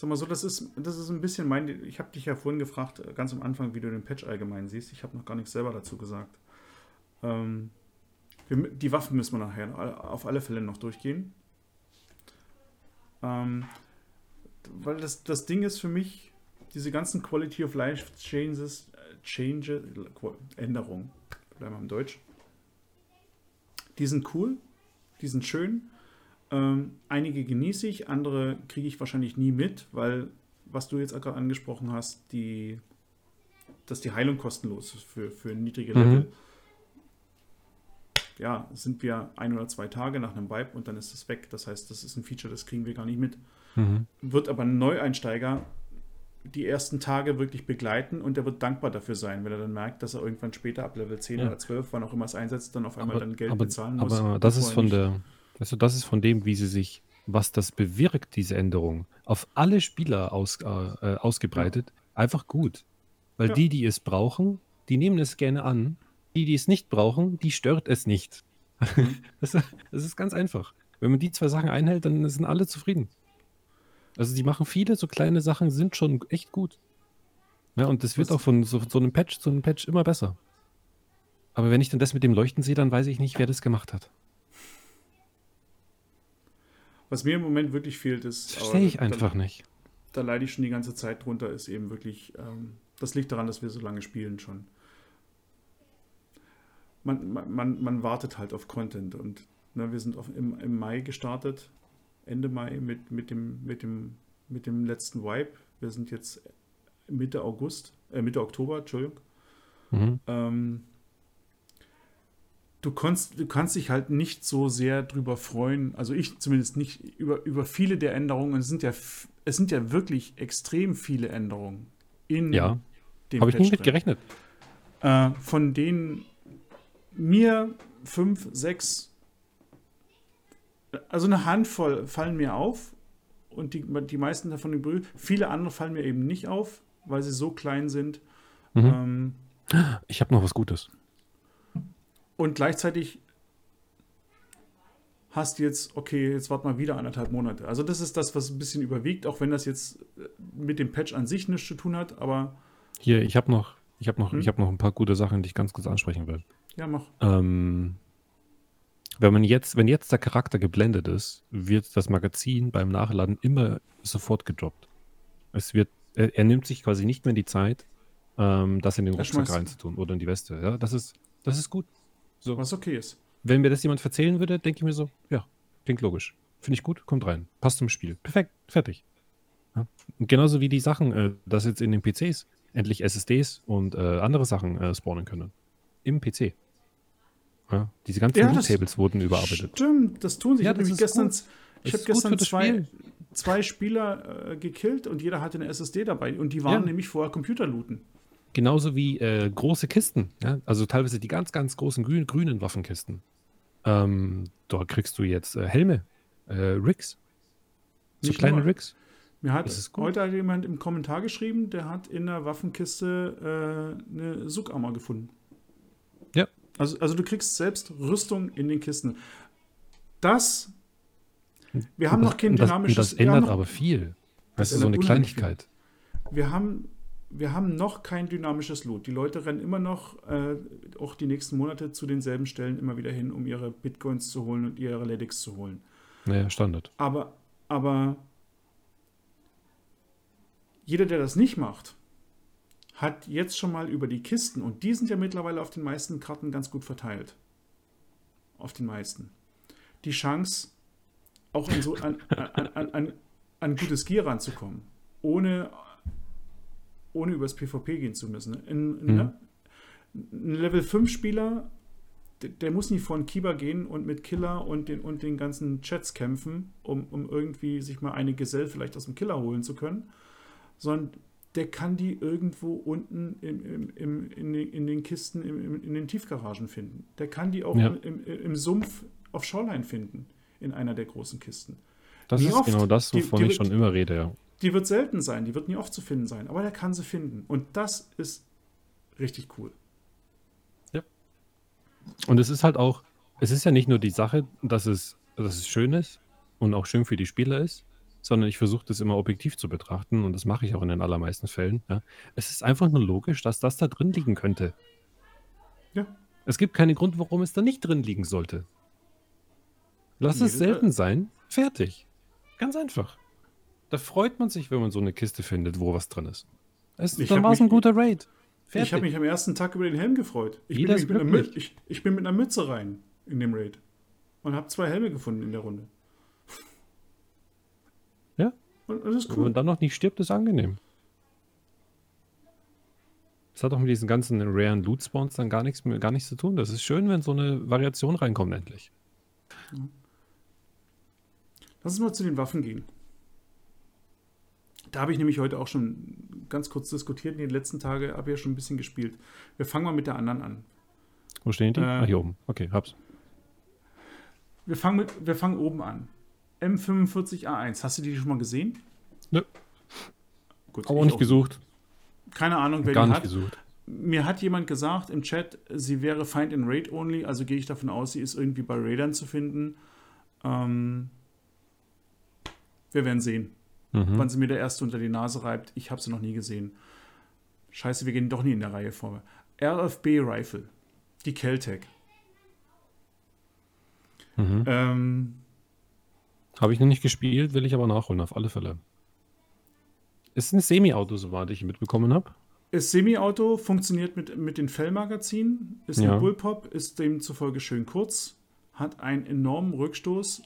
Sag mal so, das ist, das ist ein bisschen mein. Ich habe dich ja vorhin gefragt, äh, ganz am Anfang, wie du den Patch allgemein siehst. Ich habe noch gar nichts selber dazu gesagt. Ähm, wir, die Waffen müssen wir nachher auf alle Fälle noch durchgehen. Ähm, weil das, das Ding ist für mich, diese ganzen Quality of Life Changes, äh, Change, Änderungen, bleiben wir im Deutsch. Die sind cool, die sind schön, ähm, einige genieße ich, andere kriege ich wahrscheinlich nie mit, weil, was du jetzt gerade angesprochen hast, die, dass die Heilung kostenlos ist für, für niedrige Level. Mhm. Ja, sind wir ein oder zwei Tage nach einem Vibe und dann ist es weg. Das heißt, das ist ein Feature, das kriegen wir gar nicht mit. Mhm. Wird aber ein Neueinsteiger die ersten Tage wirklich begleiten und der wird dankbar dafür sein, wenn er dann merkt, dass er irgendwann später ab Level 10 ja. oder 12, wann auch immer es einsetzt, dann auf einmal aber, dann Geld aber, bezahlen muss. Aber das ist von der, also das ist von dem, wie sie sich, was das bewirkt, diese Änderung, auf alle Spieler aus, äh, ausgebreitet, ja. einfach gut. Weil ja. die, die es brauchen, die nehmen es gerne an die, die es nicht brauchen, die stört es nicht. Mhm. [laughs] Das, das ist ganz einfach. Wenn man die zwei Sachen einhält, dann sind alle zufrieden. Also die machen viele so kleine Sachen, sind schon echt gut. Ja, und das wird auch von so, so einem Patch zu einem Patch immer besser. Aber wenn ich dann das mit dem Leuchten sehe, dann weiß ich nicht, wer das gemacht hat. Was mir im Moment wirklich fehlt, ist. Verstehe ich da- einfach nicht. Da leide ich schon die ganze Zeit drunter, ist eben wirklich. Ähm, das liegt daran, dass wir so lange spielen schon. Man, man, man, man wartet halt auf Content und ne, wir sind auf, im, im Mai gestartet, Ende Mai mit, mit, dem, mit, dem, mit dem letzten Wipe. Wir sind jetzt Mitte August, äh, Mitte Oktober, Entschuldigung. Mhm. Ähm, du, kannst, du kannst dich halt nicht so sehr drüber freuen, also ich zumindest nicht, über, über viele der Änderungen. Es sind ja, es sind ja wirklich extrem viele Änderungen in Ja, dem Habe ich mit drin. gerechnet. Äh, von denen mir fünf, sechs, also eine Handvoll fallen mir auf und die, die meisten davon übrigens, viele andere fallen mir eben nicht auf, weil sie so klein sind. Mhm. Ähm, Ich habe noch was Gutes. Und gleichzeitig hast du jetzt, okay, jetzt warte mal wieder anderthalb Monate. Also das ist das, was ein bisschen überwiegt, auch wenn das jetzt äh, mit dem Patch an sich nichts zu tun hat, aber Hier, ich habe noch, ich habe noch, Hm? ich habe noch ein paar gute Sachen, die ich ganz kurz ansprechen will. ja, mach. Ähm, wenn man jetzt, wenn jetzt der Charakter geblendet ist, wird das Magazin beim Nachladen immer sofort gedroppt. Es wird, er, er nimmt sich quasi nicht mehr die Zeit, ähm, das in den Rucksack reinzutun oder in die Weste. Ja, das ist, das ist gut. So. Was okay ist. Wenn mir das jemand erzählen würde, denke ich mir so, ja, klingt logisch. Finde ich gut, kommt rein. Passt zum Spiel. Perfekt, fertig. Ja. Und genauso wie die Sachen, äh, dass jetzt in den PCs endlich SSDs und äh, andere Sachen äh, spawnen können. Im PC. Ja, diese ganzen Ja, Tables wurden überarbeitet. Stimmt, das tun sie. Ja, ich habe gestern, ich für gestern zwei, Spiel. zwei Spieler äh, gekillt und jeder hatte eine SSD dabei und die waren nämlich vorher Computerlooten. Genauso wie äh, große Kisten. Ja? Also teilweise die ganz, ganz großen grün, grünen Waffenkisten. Ähm, dort kriegst du jetzt äh, Helme, äh, Rigs. So kleine nur. Rigs. Mir hat Das heute hat jemand im Kommentar geschrieben, der hat in der Waffenkiste äh, eine Sugammer gefunden. Ja. Also, also du kriegst selbst Rüstung in den Kisten. Das. Wir haben Und noch kein das, dynamisches. Das haben ändert noch, aber viel. Das Das ist so eine Kleinigkeit. wir, haben, wir haben noch kein dynamisches Loot. Die Leute rennen immer noch, äh, auch die nächsten Monate, zu denselben Stellen immer wieder hin, um ihre Bitcoins zu holen und ihre Ledics zu holen. Naja, Standard. Aber, aber jeder, der das nicht macht, hat jetzt schon mal über die Kisten, und die sind ja mittlerweile auf den meisten Karten ganz gut verteilt. Auf den meisten. Die Chance, auch in so an, an, an, an, an gutes Gear ranzukommen, ohne, ohne übers PvP gehen zu müssen. In, in, Mhm. Ein Level 5 Spieler, der, der muss nicht vor einen Kiba gehen und mit Killer und den, und den ganzen Chats kämpfen, um, um irgendwie sich mal eine Gesell vielleicht aus dem Killer holen zu können, sondern der kann die irgendwo unten im, im, im, in, den, in den Kisten, in den Tiefgaragen finden. Der kann die auch Ja. im, Sumpf auf Shoreline finden, in einer der großen Kisten. Das Wie ist genau das, Die- wovon die ich schon immer rede, ja. Die wird selten sein, die wird nie oft zu finden sein, aber der kann sie finden. Und das ist richtig cool. Und es ist halt auch, es ist ja nicht nur die Sache, dass es, dass es schön ist und auch schön für die Spieler ist, sondern ich versuche das immer objektiv zu betrachten und das mache ich auch in den allermeisten Fällen. Ja. Es ist einfach nur logisch, dass das da drin liegen könnte. Ja. Es gibt keinen Grund, warum es da nicht drin liegen sollte. Lass Nee, es selten sein, fertig. Ganz einfach. Da freut man sich, wenn man so eine Kiste findet, wo was drin ist. Es, Ich dann war es ein guter Raid. Ich habe mich am ersten Tag über den Helm gefreut. Ich bin, mit. Mü- ich, ich bin mit einer Mütze rein in dem Raid und habe zwei Helme gefunden in der Runde. Ja. Und das ist Wenn cool. man dann noch nicht stirbt, ist angenehm. Das hat auch mit diesen ganzen raren Loot Spawns dann gar nichts, mehr- gar nichts zu tun. Das ist schön, wenn so eine Variation reinkommt endlich. Lass uns mal zu den Waffen gehen. Da habe ich nämlich heute auch schon ganz kurz diskutiert. In den letzten Tagen habe ich ja schon ein bisschen gespielt. Wir fangen mal mit der anderen an. Wo stehen die? Äh, ah, hier oben. Okay, hab's. Wir fangen, mit, wir fangen oben an. M45A1. Hast du die schon mal gesehen? Nö. Gut, auch ich nicht gesucht. Keine Ahnung, wer Gar die nicht hat. gesucht. mir hat jemand gesagt im Chat, sie wäre Find in Raid only, also gehe ich davon aus, sie ist irgendwie bei Raidern zu finden. Ähm, wir werden sehen, mhm. wann sie mir der erste unter die Nase reibt. Ich habe sie noch nie gesehen. Scheiße, wir gehen doch nie in der Reihe vor. RFB Rifle, die Keltec. Mhm. Ähm, habe ich noch nicht gespielt, will ich aber nachholen, auf alle Fälle. Ist ein Semi-Auto, soweit ich mitbekommen habe. Ist Semi-Auto, funktioniert mit, mit den Fellmagazinen, ist ja. ein Bullpop, ist demzufolge schön kurz, hat einen enormen Rückstoß.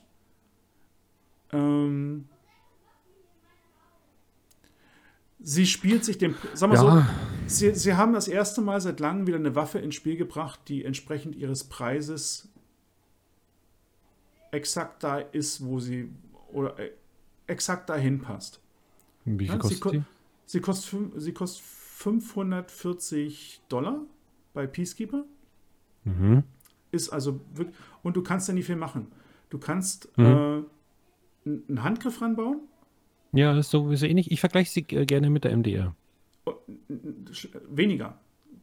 Ähm, sie spielt sich dem, sag mal ja. so, sie, sie haben das erste Mal seit langem wieder eine Waffe ins Spiel gebracht, die entsprechend ihres Preises exakt da ist, wo sie oder äh, exakt dahin passt. Wie viel ja, kostet sie? Sie kostet, sie kostet 540 Dollar bei Peacekeeper. Mhm. Ist also wirklich, und du kannst da nicht viel machen. Du kannst mhm. äh, einen Handgriff ranbauen. Ja, das ist sowieso ähnlich. Ich vergleiche sie äh, gerne mit der MDR. Oh, weniger.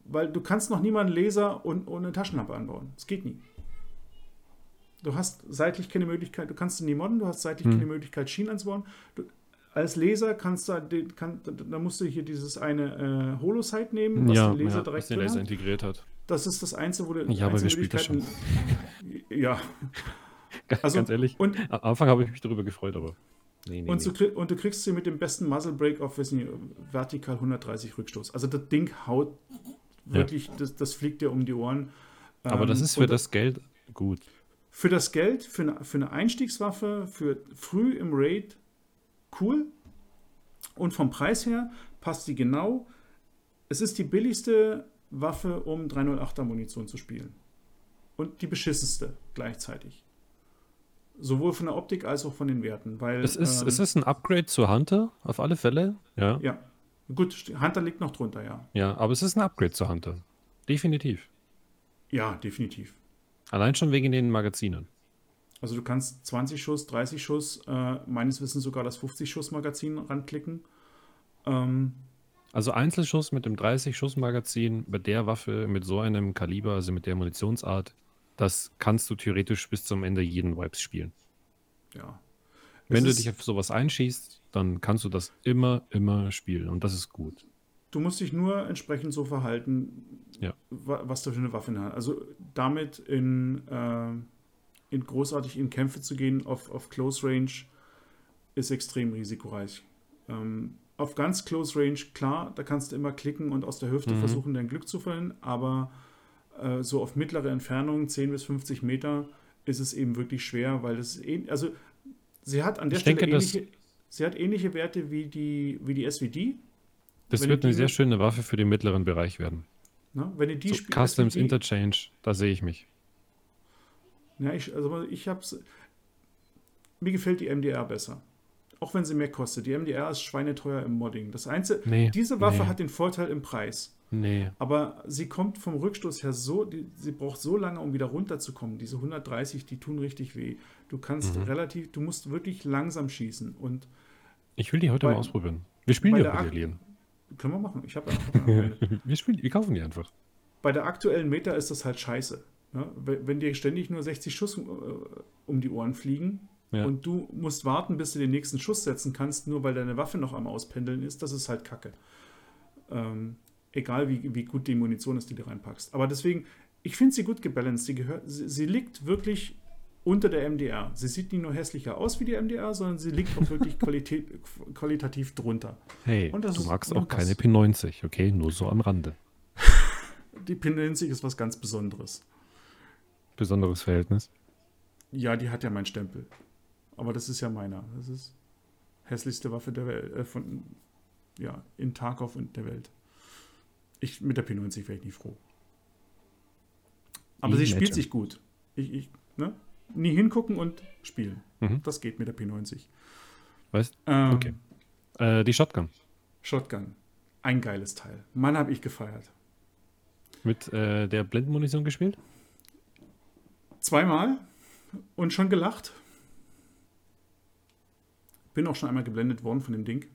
Weil du kannst noch niemanden Laser und, und eine Taschenlampe anbauen. Das geht nie. Du hast seitlich keine Möglichkeit, du kannst nie modden, du hast seitlich hm. keine Möglichkeit, Schienen anzubauen. Du, als Laser kannst du, kann, da musst du hier dieses eine äh, Holosight nehmen, was ja, den Laser ja, direkt den Laser integriert hat. Das ist das Einzige, wo du Ja, aber wir spielen das schon. Ja. [laughs] Also, Ganz ehrlich, und, am Anfang habe ich mich darüber gefreut, aber nee, nee, und, nee. Du, und, du, kriegst sie mit dem besten Muzzle Break auf nicht, vertikal 130 Rückstoß. Also das Ding haut wirklich, ja. das, das, fliegt dir um die Ohren. Aber ähm, das ist für das Geld gut. Für das Geld, für eine, für eine Einstiegswaffe, für früh im Raid cool. Und vom Preis her passt sie genau. Es ist die billigste Waffe, um 308er Munition zu spielen. Und die beschissenste gleichzeitig. Sowohl von der Optik als auch von den Werten. Weil, es, ist, ähm, es ist ein Upgrade zur Hunter, auf alle Fälle. Ja. ja. Gut, Hunter liegt noch drunter, ja. Ja, aber es ist ein Upgrade zur Hunter. Definitiv. Ja, definitiv. Allein schon wegen den Magazinen. Also du kannst 20 Schuss, 30 Schuss, äh, meines Wissens sogar das 50-Schuss-Magazin ranklicken. Ähm, also Einzelschuss mit dem 30-Schuss-Magazin bei der Waffe mit so einem Kaliber, also mit der Munitionsart, das kannst du theoretisch bis zum Ende jeden Vibes spielen. Ja. Wenn du dich auf sowas einschießt, dann kannst du das immer, immer spielen und das ist gut. Du musst dich nur entsprechend so verhalten, ja. was du für eine Waffe hast. Also damit in äh, in großartig in Kämpfe zu gehen auf, auf Close Range ist extrem risikoreich. Ähm, auf ganz Close Range, klar, da kannst du immer klicken und aus der Hüfte mhm. versuchen, dein Glück zu verlieren, aber äh, so auf mittlere Entfernung, 10 bis 50 Meter, ist es eben wirklich schwer, weil es eh, also sie hat an der ich Stelle denke, ähnliche, sie hat ähnliche Werte wie die, wie die SVD. Das wird eine sehr schöne Waffe für den mittleren Bereich werden. Na, wenn ihr die so Customs SVD, Interchange, da sehe ich mich. Ja, ich, also ich habe Mir gefällt die MDR besser. Auch wenn sie mehr kostet. Die MDR ist schweineteuer im Modding. Das Einzige, nee, diese Waffe nee. hat den Vorteil im Preis. Nee. Aber sie kommt vom Rückstoß her so, die, sie braucht so lange, um wieder runterzukommen. Diese 130, die tun richtig weh. Du kannst mhm. relativ, du musst wirklich langsam schießen. Und ich will die heute bei, mal ausprobieren. Wir spielen die auch mit Alien. Können wir machen. Ich habe [laughs] ja wir, spielen, wir kaufen die einfach. Bei der aktuellen Meta ist das halt scheiße. Ja, wenn dir ständig nur 60 Schuss äh, um die Ohren fliegen ja. und du musst warten, bis du den nächsten Schuss setzen kannst, nur weil deine Waffe noch am Auspendeln ist, das ist halt Kacke. Ähm, egal wie, wie gut die Munition ist, die du reinpackst. Aber deswegen, ich finde sie gut gebalanced. Sie, gehört, sie, sie, liegt wirklich unter der MDR. Sie sieht nicht nur hässlicher aus wie die MDR, sondern sie liegt auch wirklich [laughs] Qualität, qualitativ drunter. Hey, du magst auch keine P90, okay? Nur so am Rande. [laughs] die P90 ist was ganz Besonderes besonderes Verhältnis? Ja, die hat ja meinen Stempel. Aber das ist ja meiner. Das ist hässlichste Waffe der Welt. Äh, von, ja, in Tarkov und der Welt. Ich, mit der P90 wäre ich nie froh. Aber sie spielt sich gut. Ich, ich, ne? Nie hingucken und spielen. Mhm. Das geht mit der P90. Weißt ähm, Okay. Äh, die Shotgun. Shotgun. Ein geiles Teil. Mann, habe ich gefeiert. Mit äh, der Blendenmunition gespielt? Zweimal und schon gelacht. Bin auch schon einmal geblendet worden von dem Ding.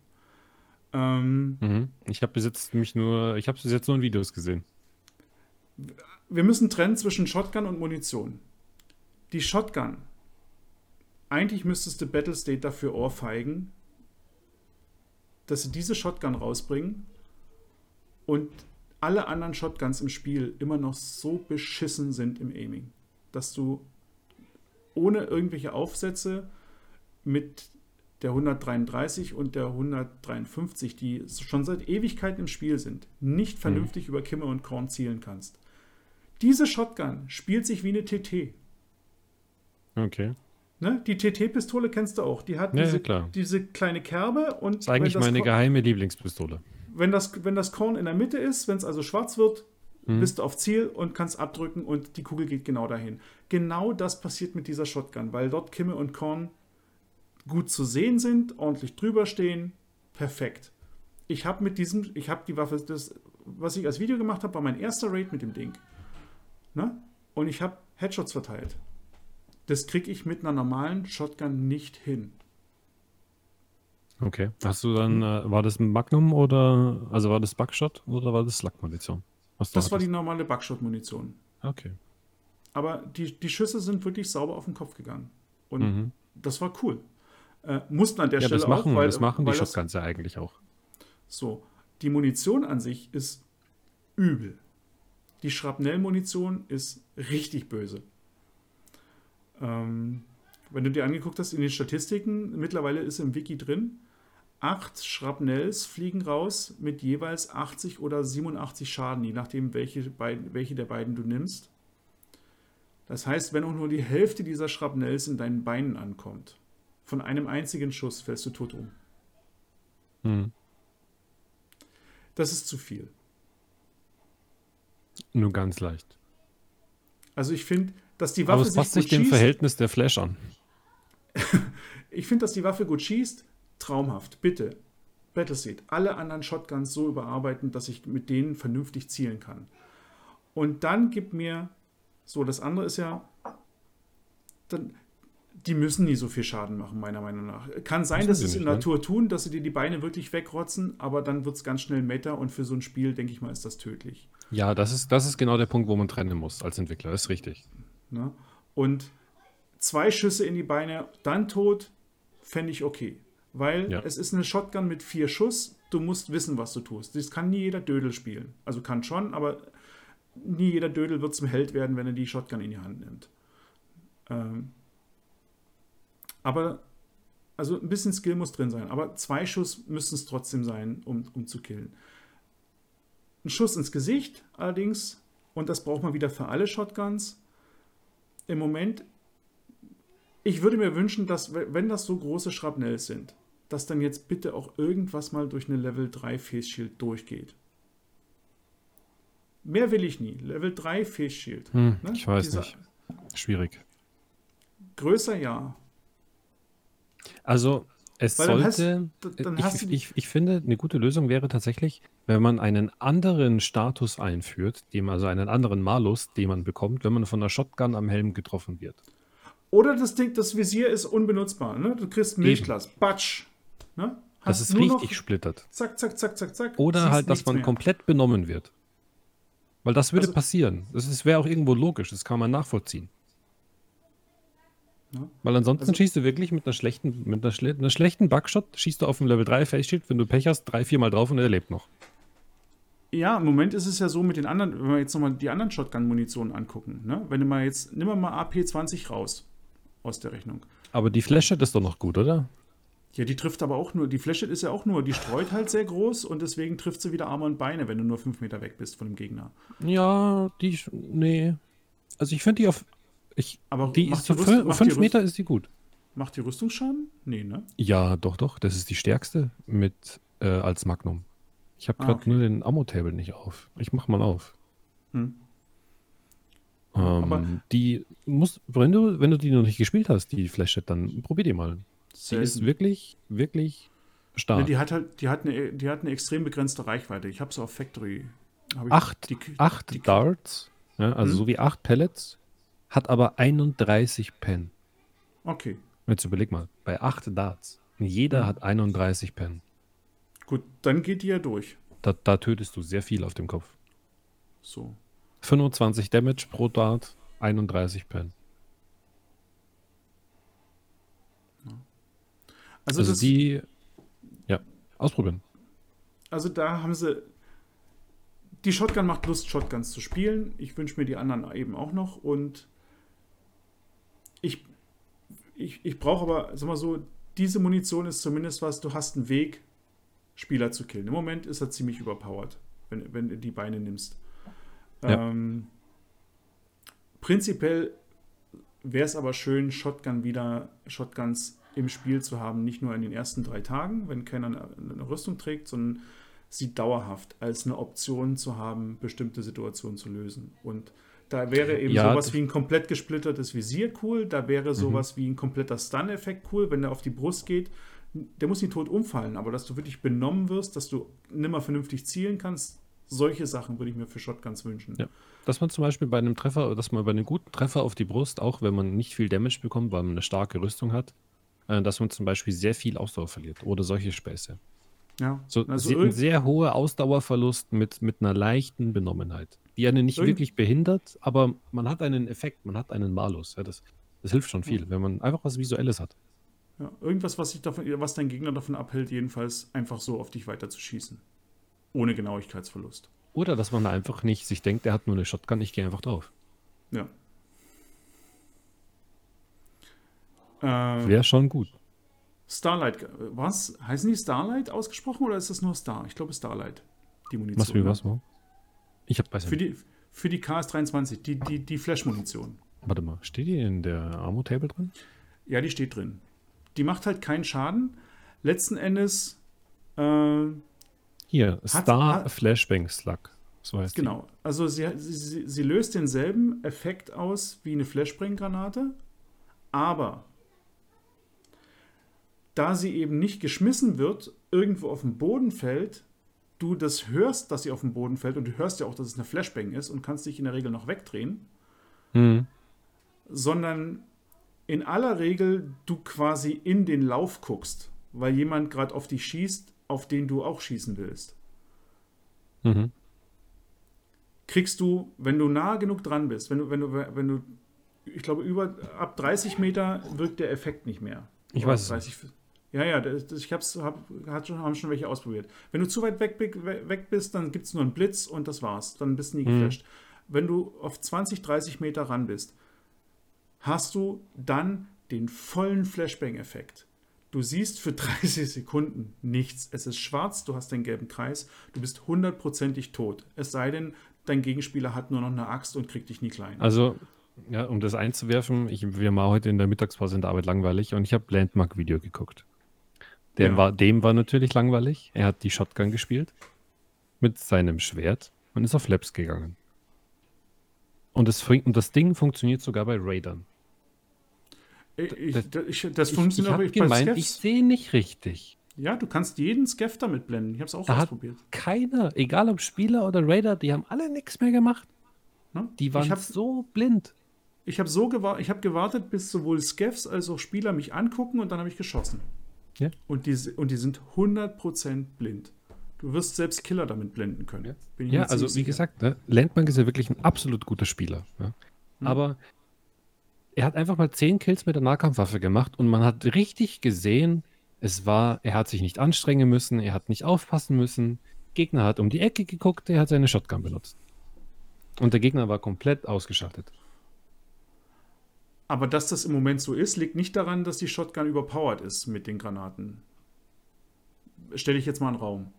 Ähm, Mhm. Ich habe bis jetzt mich nur, ich habe bis jetzt nur in Videos gesehen. wir müssen trennen zwischen Shotgun und Munition. Die Shotgun. Eigentlich müsstest du Battlestate dafür ohrfeigen, dass sie diese Shotgun rausbringen und alle anderen Shotguns im Spiel immer noch so beschissen sind im Aiming, dass du ohne irgendwelche Aufsätze mit der 133 und der 153, die schon seit Ewigkeiten im Spiel sind, nicht vernünftig über Kimme und Korn zielen kannst. Diese Shotgun spielt sich wie eine TT. Okay. Ne? Die TT-Pistole kennst du auch. Die hat Ja, diese, ja, diese kleine Kerbe und Das ist eigentlich meine Korn, geheime Lieblingspistole. wenn, das, wenn das Korn in der Mitte ist, wenn es also schwarz wird, Mhm. bist du auf Ziel und kannst abdrücken und die Kugel geht genau dahin. Genau das passiert mit dieser Shotgun, weil dort Kimme und Korn gut zu sehen sind, ordentlich drüber stehen. Perfekt. Ich habe mit diesem, ich habe die Waffe, das, was ich als Video gemacht habe, war mein erster Raid mit dem Ding. Ne? Und ich habe Headshots verteilt. Das kriege ich mit einer normalen Shotgun nicht hin. Okay. Hast du dann, äh, war das ein Magnum oder, also war das Buckshot oder war das Slug-Munition? Das war die hattest? normale Buckshot-Munition. Okay. Aber die, die Schüsse sind wirklich sauber auf den Kopf gegangen. Und Mhm. das war cool. Äh, mussten an der Ja, Stelle das machen, auch, weil, das machen die ja eigentlich auch. So, die Munition an sich ist übel. Die Schrapnellmunition ist richtig böse. Ähm, wenn du dir angeguckt hast in den Statistiken, mittlerweile ist im Wiki drin, acht Schrapnells fliegen raus mit jeweils 80 oder 87 Schaden, je nachdem, welche, welche der beiden du nimmst. Das heißt, wenn auch nur die Hälfte dieser Schrapnells in deinen Beinen ankommt, von einem einzigen Schuss fällst du tot um. Mhm. Das ist zu viel. Nur ganz leicht. Also ich finde, dass die Aber Waffe es passt sich gut dem schießt. Verhältnis der Flash an. [laughs] Ich finde, dass die Waffe gut schießt. Traumhaft. Bitte. Battleseed. Alle anderen Shotguns so überarbeiten, dass ich mit denen vernünftig zielen kann. Und dann gibt mir, so das andere ist ja, dann, die müssen nie so viel Schaden machen, meiner Meinung nach. Kann sein, Müssen dass sie es in ne? Natur tun, dass sie dir die Beine wirklich wegrotzen, aber dann wird es ganz schnell Meta und für so ein Spiel, denke ich mal, ist das tödlich. Ja, das ist, das ist genau der Punkt, wo man trennen muss als Entwickler. Das ist richtig. Ne? Und zwei Schüsse in die Beine, dann tot, fände ich okay. Weil Ja. es ist eine Shotgun mit vier Schuss, du musst wissen, was du tust. Das kann nie jeder Dödel spielen. Also kann schon, aber nie jeder Dödel wird zum Held werden, wenn er die Shotgun in die Hand nimmt. Ähm, aber, also ein bisschen Skill muss drin sein, aber zwei Schuss müssen es trotzdem sein, um, um zu killen. Ein Schuss ins Gesicht allerdings, und das braucht man wieder für alle Shotguns, im Moment, ich würde mir wünschen, dass, wenn das so große Schrapnells sind, dass dann jetzt bitte auch irgendwas mal durch eine Level 3 Face Shield durchgeht. Mehr will ich nie. Level 3 Face Shield. Hm, Ne? Ich weiß Dieser- nicht. Schwierig. Größer ja. Also, es Weil dann hast- sollte. dann ich, hast du die- ich, ich finde, eine gute Lösung wäre tatsächlich, wenn man einen anderen Status einführt, dem, also einen anderen Malus, den man bekommt, wenn man von einer Shotgun am Helm getroffen wird. Oder das Ding, das Visier ist unbenutzbar. Ne? Du kriegst Milchglas. Batsch. Ne? Das Hast ist nur noch richtig splittert. Zack, zack, zack, zack, zack. Oder halt, dass man mehr. komplett benommen wird. Weil das würde Also- passieren. Das ist- wäre auch irgendwo logisch, das kann man nachvollziehen. Ja. Weil ansonsten Also- schießt du wirklich mit einer schlechten, mit einer, schle einer schlechten Bugshot, schießt du auf dem Level 3 Face wenn du Pech hast, drei, vier Mal drauf und er lebt noch. Ja, im Moment ist es ja so mit den anderen, wenn wir jetzt nochmal die anderen Shotgun-Munitionen angucken. Ne? Wenn du mal jetzt, nimm mal AP20 raus aus der Rechnung. Aber die Flasche ist doch noch gut, oder? Ja, die trifft aber auch nur, die Fläche ist ja auch nur, die streut halt sehr groß und deswegen trifft sie wieder Arme und Beine, wenn du nur fünf Meter weg bist von dem Gegner. Ja, die, nee. Also ich finde die auf, ich, Aber die ist die Rüst- fün- macht fünf Meter ist die gut. Macht die Rüstungsschaden? Nee, ne? Ja, doch, doch, das ist die stärkste mit, äh, als Magnum. Ich habe Ah, gerade okay. nur den Ammo-Table nicht auf. Ich mach mal auf. Hm. Ähm, Aber- die muss, wenn du, wenn du die noch nicht gespielt hast, die Flashhead, dann probier die mal. Die ist wirklich, wirklich stark. Ne, die hat halt, die hat eine, die hat eine extrem begrenzte Reichweite. Ich habe sie auf Factory. Hab acht die, acht die- Darts, ja, also Hm. so wie acht Pellets, hat aber 31 Pen. Okay, Jetzt überleg mal, bei acht Darts. Jeder Hm. hat 31 Pen. Gut, dann geht die ja durch. Da, da tötest du sehr viel auf dem Kopf. So. 25 Damage pro Dart, 31 Pen. Also, Also die, ja, ausprobieren. also da haben sie. Die Shotgun macht Lust, Shotguns zu spielen. Ich wünsche mir die anderen eben auch noch. Und ich, ich, ich brauche aber, sag mal so, diese Munition ist zumindest was, du hast einen Weg, Spieler zu killen. Im Moment ist er ziemlich überpowered, wenn, wenn du die Beine nimmst. Ja. Ähm, prinzipiell wäre es aber schön, Shotgun wieder, Shotguns im Spiel zu haben, nicht nur in den ersten drei Tagen, wenn keiner eine, eine Rüstung trägt, sondern sie dauerhaft als eine Option zu haben, bestimmte Situationen zu lösen. Und da wäre eben Ja, sowas wie ein komplett gesplittertes Visier cool, da wäre Mhm. sowas wie ein kompletter Stun-Effekt cool, wenn der auf die Brust geht. Der muss nicht tot umfallen, aber dass du wirklich benommen wirst, dass du nimmer vernünftig zielen kannst, solche Sachen würde ich mir für Shotguns wünschen. Ja. Dass man zum Beispiel bei einem Treffer, dass man bei einem guten Treffer auf die Brust, auch wenn man nicht viel Damage bekommt, weil man eine starke Rüstung hat, äh, dass man zum Beispiel sehr viel Ausdauer verliert oder solche Späße. Ja, So also ein sehr hoher Ausdauerverlust mit, mit einer leichten Benommenheit, die einen nicht wirklich behindert, aber man hat einen Effekt, man hat einen Malus. Ja, das, das hilft schon viel, wenn man einfach was Visuelles hat. Ja, irgendwas, was, davon, was dein Gegner davon abhält, jedenfalls einfach so auf dich weiter zu schießen. Ohne Genauigkeitsverlust. Oder dass man einfach nicht sich denkt, der hat nur eine Shotgun, ich gehe einfach drauf. Ja. Äh, Wäre schon gut. Starlight, was? Heißen die Starlight ausgesprochen oder ist das nur Star? Ich glaube Starlight, die Munition. Was wie ne? was? wo? Ich hab, weiß Für nicht. die, für die KS-23, die, die, die Flash-Munition. Warte mal, steht die in der Armo-Table drin? Ja, die steht drin. Die macht halt keinen Schaden. Letzten Endes, äh, Hier, Star hat- Flashbang Slug. So heißt die. Genau. Also sie, sie, sie- sie löst denselben Effekt aus wie eine Flashbang-Granate, aber da sie eben nicht geschmissen wird, irgendwo auf den Boden fällt, du das hörst, dass sie auf den Boden fällt und du hörst ja auch, dass es eine Flashbang ist und kannst dich in der Regel noch wegdrehen, Hm. sondern in aller Regel du quasi in den Lauf guckst, weil jemand gerade auf dich schießt, auf den du auch schießen willst. Mhm. kriegst du, wenn du nah genug dran bist, wenn du, wenn du, wenn du, ich glaube, über ab 30 Meter wirkt der Effekt nicht mehr. Ich weiß es 30, Ja, ja, das, das, ich hab's, hab, hat schon, haben schon welche ausprobiert. Wenn du zu weit weg, weg bist, dann gibt es nur einen Blitz und das war's. Dann bist du nie Mhm. geflasht. Wenn du auf 20, 30 Meter ran bist, hast du dann den vollen Flashbang-Effekt. Du siehst für [laughs] 30 Sekunden nichts. Es ist schwarz, du hast den gelben Kreis, du bist hundertprozentig tot. Es sei denn, dein Gegenspieler hat nur noch eine Axt und kriegt dich nie klein. Also, ja, um das einzuwerfen, ich, wir waren heute in der Mittagspause in der Arbeit langweilig und ich habe Landmark-Video geguckt. Dem, Ja. war, dem war natürlich langweilig. Er hat die Shotgun gespielt mit seinem Schwert und ist auf Labs gegangen. Und das, und das Ding funktioniert sogar bei Raidern. ich, ich, das- ich, das Ich, ich funktioniert aber habe bei gemeint, Skeffs. ich sehe nicht richtig. Ja, du kannst jeden Skeff damit blenden. Ich habe es auch Da ausprobiert. keiner, egal ob Spieler oder Raider, die haben alle nichts mehr gemacht. Ne? Die waren ich habe so blind. ich hab so gewa ich hab gewartet, bis sowohl Skeffs als auch Spieler mich angucken und dann habe ich geschossen. Ja. Und, die, und die sind 100% blind. Du wirst selbst Killer damit blenden können. Ja. Ja, also wie sicher. gesagt, ne, Landmark ist ja wirklich ein absolut guter Spieler. Ja. Hm. Aber er hat einfach mal 10 Kills mit der Nahkampfwaffe gemacht und man hat richtig gesehen, es war, er hat sich nicht anstrengen müssen, er hat nicht aufpassen müssen. Gegner hat um die Ecke geguckt, er hat seine Shotgun benutzt. Und der Gegner war komplett ausgeschaltet. Aber dass das im Moment so ist, liegt nicht daran, dass die Shotgun überpowered ist mit den Granaten. Stelle ich jetzt mal einen Raum.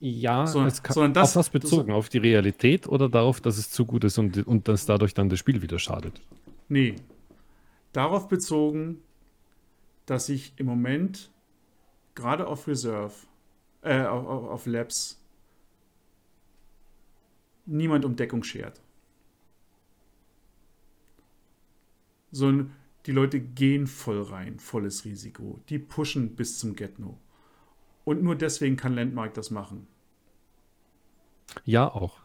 Ja, Sondern- es kann, sondern das- auf was bezogen? Auf die Realität oder darauf, dass es zu gut ist und, und dass dadurch dann das Spiel wieder schadet? Nee. Darauf bezogen, dass ich im Moment gerade auf Reserve, äh, auf, auf, auf Labs, niemand um Deckung schert. Sondern die Leute gehen voll rein, volles Risiko. Die pushen bis zum Get-No. Und nur deswegen kann Landmark das machen. Ja, auch.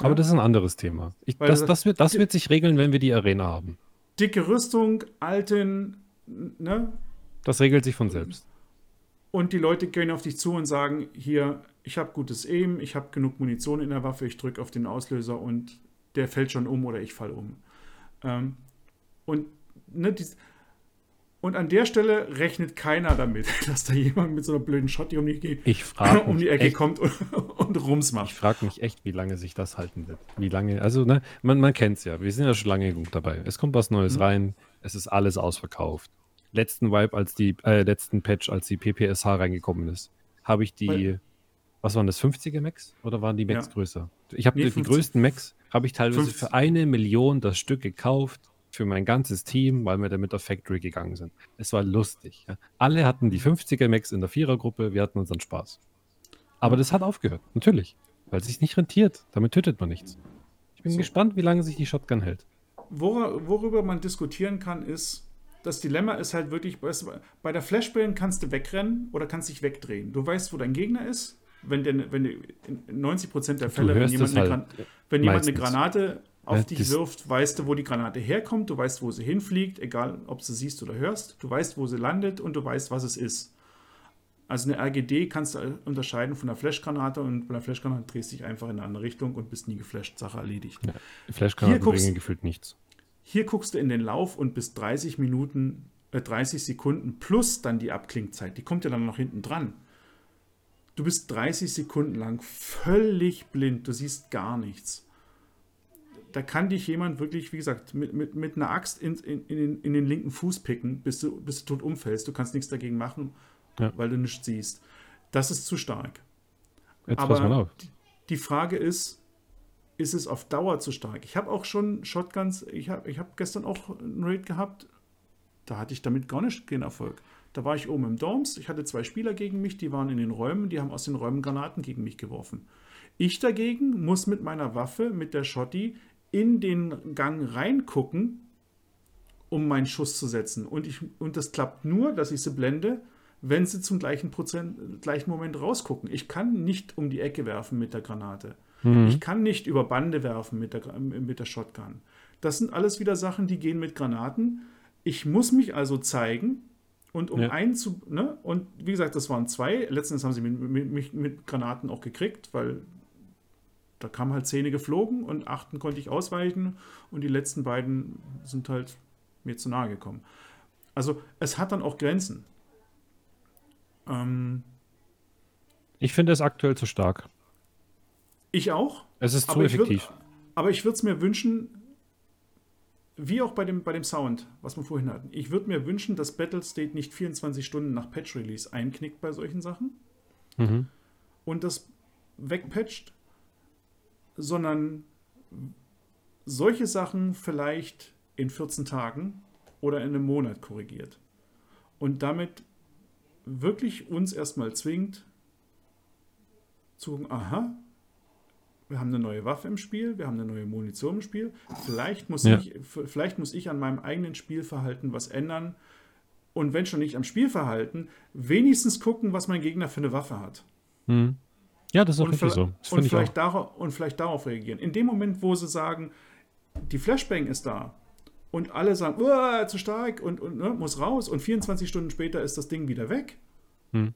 Aber Ja. das ist ein anderes Thema. Ich, das, das- wird, das wird sich regeln, wenn wir die Arena haben. Dicke Rüstung, alten, ne? Das regelt sich von selbst. und die Leute gehen auf dich zu und sagen, hier, ich habe gutes Aim, ich habe genug Munition in der Waffe, ich drücke auf den Auslöser und der fällt schon um oder ich fall um. Ähm, und, ne, dies, und an der Stelle rechnet keiner damit, [laughs] dass da jemand mit so einer blöden Schotti um die, ich [laughs] um die Ecke echt, kommt und, [laughs] und Rums macht. Ich frage mich echt, wie lange sich das halten wird. Wie lange, also ne, man, man kennt es ja, wir sind ja schon lange genug dabei. Es kommt was Neues mhm. rein, es ist alles ausverkauft letzten Vibe, als die, äh, letzten Patch, als die PPSH reingekommen ist, habe ich die, Weil, was waren das, 50er Max? Oder waren die Max ja. größer? Ich habe nee, die, die, größten Max, habe ich teilweise 50. für eine Million das Stück gekauft, für mein ganzes Team, weil wir damit auf Factory gegangen sind. Es war lustig. Ja. Alle hatten die 50er Max in der Vierergruppe, wir hatten unseren Spaß. Aber das hat aufgehört, natürlich. Weil es sich nicht rentiert. Damit tötet man nichts. Ich bin so. gespannt, wie lange sich die Shotgun hält. Wor worüber man diskutieren kann, ist, das Dilemma ist halt wirklich, bei der Flashbang kannst du wegrennen oder kannst dich wegdrehen. Du weißt, wo dein Gegner ist. Wenn, der, wenn in 90% der Fälle, wenn jemand, eine, halt wenn jemand eine Granate auf ja, dich wirft, weißt du, wo die Granate herkommt, du weißt, wo sie hinfliegt, egal ob du siehst oder hörst, du weißt, wo sie landet und du weißt, was es ist. Also eine RGD kannst du unterscheiden von einer Flashgranate und bei einer Flashgranate drehst du dich einfach in eine andere Richtung und bist nie geflasht, Sache erledigt. Ja, Flashgranaten bringen gefühlt nichts. Hier guckst du in den Lauf und bis 30 Minuten, äh 30 Sekunden plus dann die Abklingzeit. Die kommt ja dann noch hinten dran. Du bist 30 Sekunden lang völlig blind. Du siehst gar nichts. Da kann dich jemand wirklich, wie gesagt, mit, mit, mit einer Axt in, in, in, den, in den linken Fuß picken, bis du, bis du tot umfällst. Du kannst nichts dagegen machen, ja. weil du nichts siehst. Das ist zu stark. Jetzt Aber pass mal auf. Die, die Frage ist, ist es auf Dauer zu stark. Ich habe auch schon Shotguns, ich habe ich hab gestern auch einen Raid gehabt, da hatte ich damit gar nicht keinen Erfolg. Da war ich oben im Dorms, ich hatte zwei Spieler gegen mich, die waren in den Räumen, die haben aus den Räumen Granaten gegen mich geworfen. Ich dagegen muss mit meiner Waffe, mit der Shotty, in den Gang reingucken, um meinen Schuss zu setzen. Und, ich, und das klappt nur, dass ich sie blende, wenn sie zum gleichen, Prozent, gleichen Moment rausgucken. Ich kann nicht um die Ecke werfen mit der Granate. Mhm. Ich kann nicht über Bande werfen mit der, mit der Shotgun. Das sind alles wieder Sachen, die gehen mit Granaten. Ich muss mich also zeigen und um ja. einen zu, ne, und wie gesagt, das waren zwei. Letztens haben sie mich mit, mit, mit, Granaten auch gekriegt, weil da kamen halt Zähne geflogen und achten konnte ich ausweichen und die letzten beiden sind halt mir zu nahe gekommen. Also es hat dann auch Grenzen. Ähm, ich finde es aktuell zu stark. Ich auch. Es ist zu effektiv. Würd, aber ich würde es mir wünschen, wie auch bei dem, bei dem Sound, was wir vorhin hatten. Ich würde mir wünschen, dass Battlestate nicht 24 Stunden nach Patch-Release einknickt bei solchen Sachen mhm. und das wegpatcht, sondern solche Sachen vielleicht in 14 Tagen oder in einem Monat korrigiert. Und damit wirklich uns erstmal zwingt, zu gucken, aha, wir haben eine neue Waffe im Spiel, wir haben eine neue Munition im Spiel. Vielleicht muss, ja. ich, vielleicht muss ich an meinem eigenen Spielverhalten was ändern. Und wenn schon nicht am Spielverhalten, wenigstens gucken, was mein Gegner für eine Waffe hat. Mhm. Ja, das ist auch richtig so. und, vielleicht darauf, und vielleicht darauf reagieren. In dem Moment, wo sie sagen, die Flashbang ist da und alle sagen, zu stark und, und ne, muss raus und 24 Stunden später ist das Ding wieder weg. Mhm.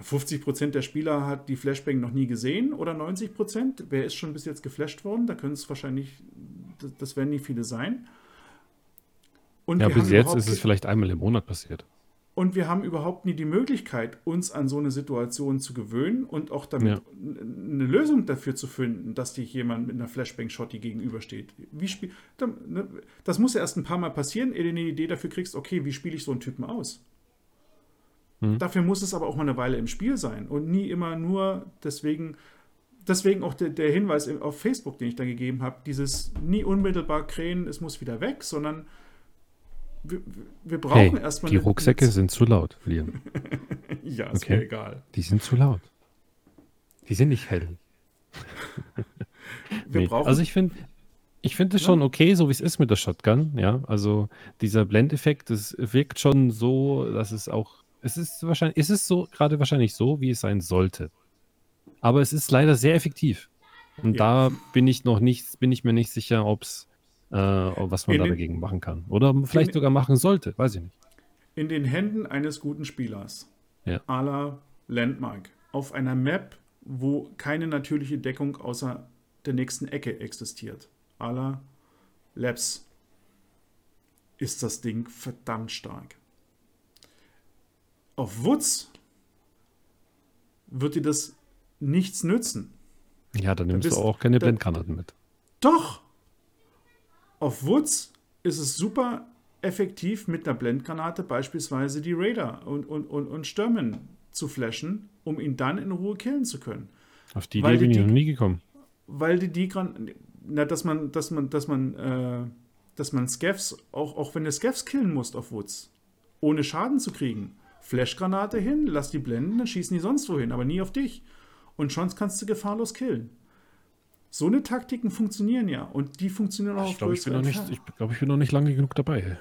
50 Prozent der Spieler hat die Flashbang noch nie gesehen oder 90 Prozent. Wer ist schon bis jetzt geflasht worden? Da können es wahrscheinlich, das, das werden nie viele sein. Und ja, bis jetzt ist es vielleicht einmal im Monat passiert. Und wir haben überhaupt nie die Möglichkeit, uns an so eine Situation zu gewöhnen und auch damit ja. eine Lösung dafür zu finden, dass dir jemand mit einer Flashbang-Shotty gegenübersteht. Wie spiel, ne, das muss ja erst ein paar Mal passieren, ehe du eine Idee dafür kriegst, okay, wie spiele ich so einen Typen aus? Mhm. Dafür muss es aber auch mal eine Weile im Spiel sein und nie immer nur deswegen. Deswegen auch der, der Hinweis auf Facebook, den ich da gegeben habe, dieses nie unmittelbar krähen, es muss wieder weg, sondern wir, wir brauchen hey, erstmal. Die Rucksäcke eine, sind zu laut, Liam. [laughs] ja, ist okay. mir egal. Die sind zu laut. Die sind nicht hell. [laughs] nee. Also ich finde, ich finde es schon okay, so wie es ist mit der Shotgun, ja. Also dieser Blendeffekt, das wirkt schon so, dass es auch es ist wahrscheinlich, es ist so, gerade wahrscheinlich so, wie es sein sollte. Aber es ist leider sehr effektiv. Und ja. da bin ich noch nicht, bin ich mir nicht sicher, ob's, äh, was man in da den, dagegen machen kann. Oder vielleicht in, sogar machen sollte, weiß ich nicht. In den Händen eines guten Spielers. Ja. à la Landmark. Auf einer Map, wo keine natürliche Deckung außer der nächsten Ecke existiert. À la Labs. Ist das Ding verdammt stark. Auf Woods wird dir das nichts nützen. Ja, dann nimmst bist- du auch keine da- Blendgranaten mit. Doch! Auf Woods ist es super effektiv mit einer Blendgranate beispielsweise die Raider und, und, und, und Stürmen zu flashen, um ihn dann in Ruhe killen zu können. Auf die Idee bin ich noch nie gekommen. Weil die, die na, dass man, dass man, dass man, äh, dass man Scavs, auch, auch wenn du Scavs killen musst auf Woods, ohne Schaden zu kriegen, Flashgranate hin, lass die blenden, dann schießen die sonst wohin, aber nie auf dich. Und schon kannst du gefahrlos killen. So eine Taktiken funktionieren ja. Und die funktionieren auch Ich auf glaube, ich bin noch nicht, ich glaube, ich bin noch nicht lange genug dabei.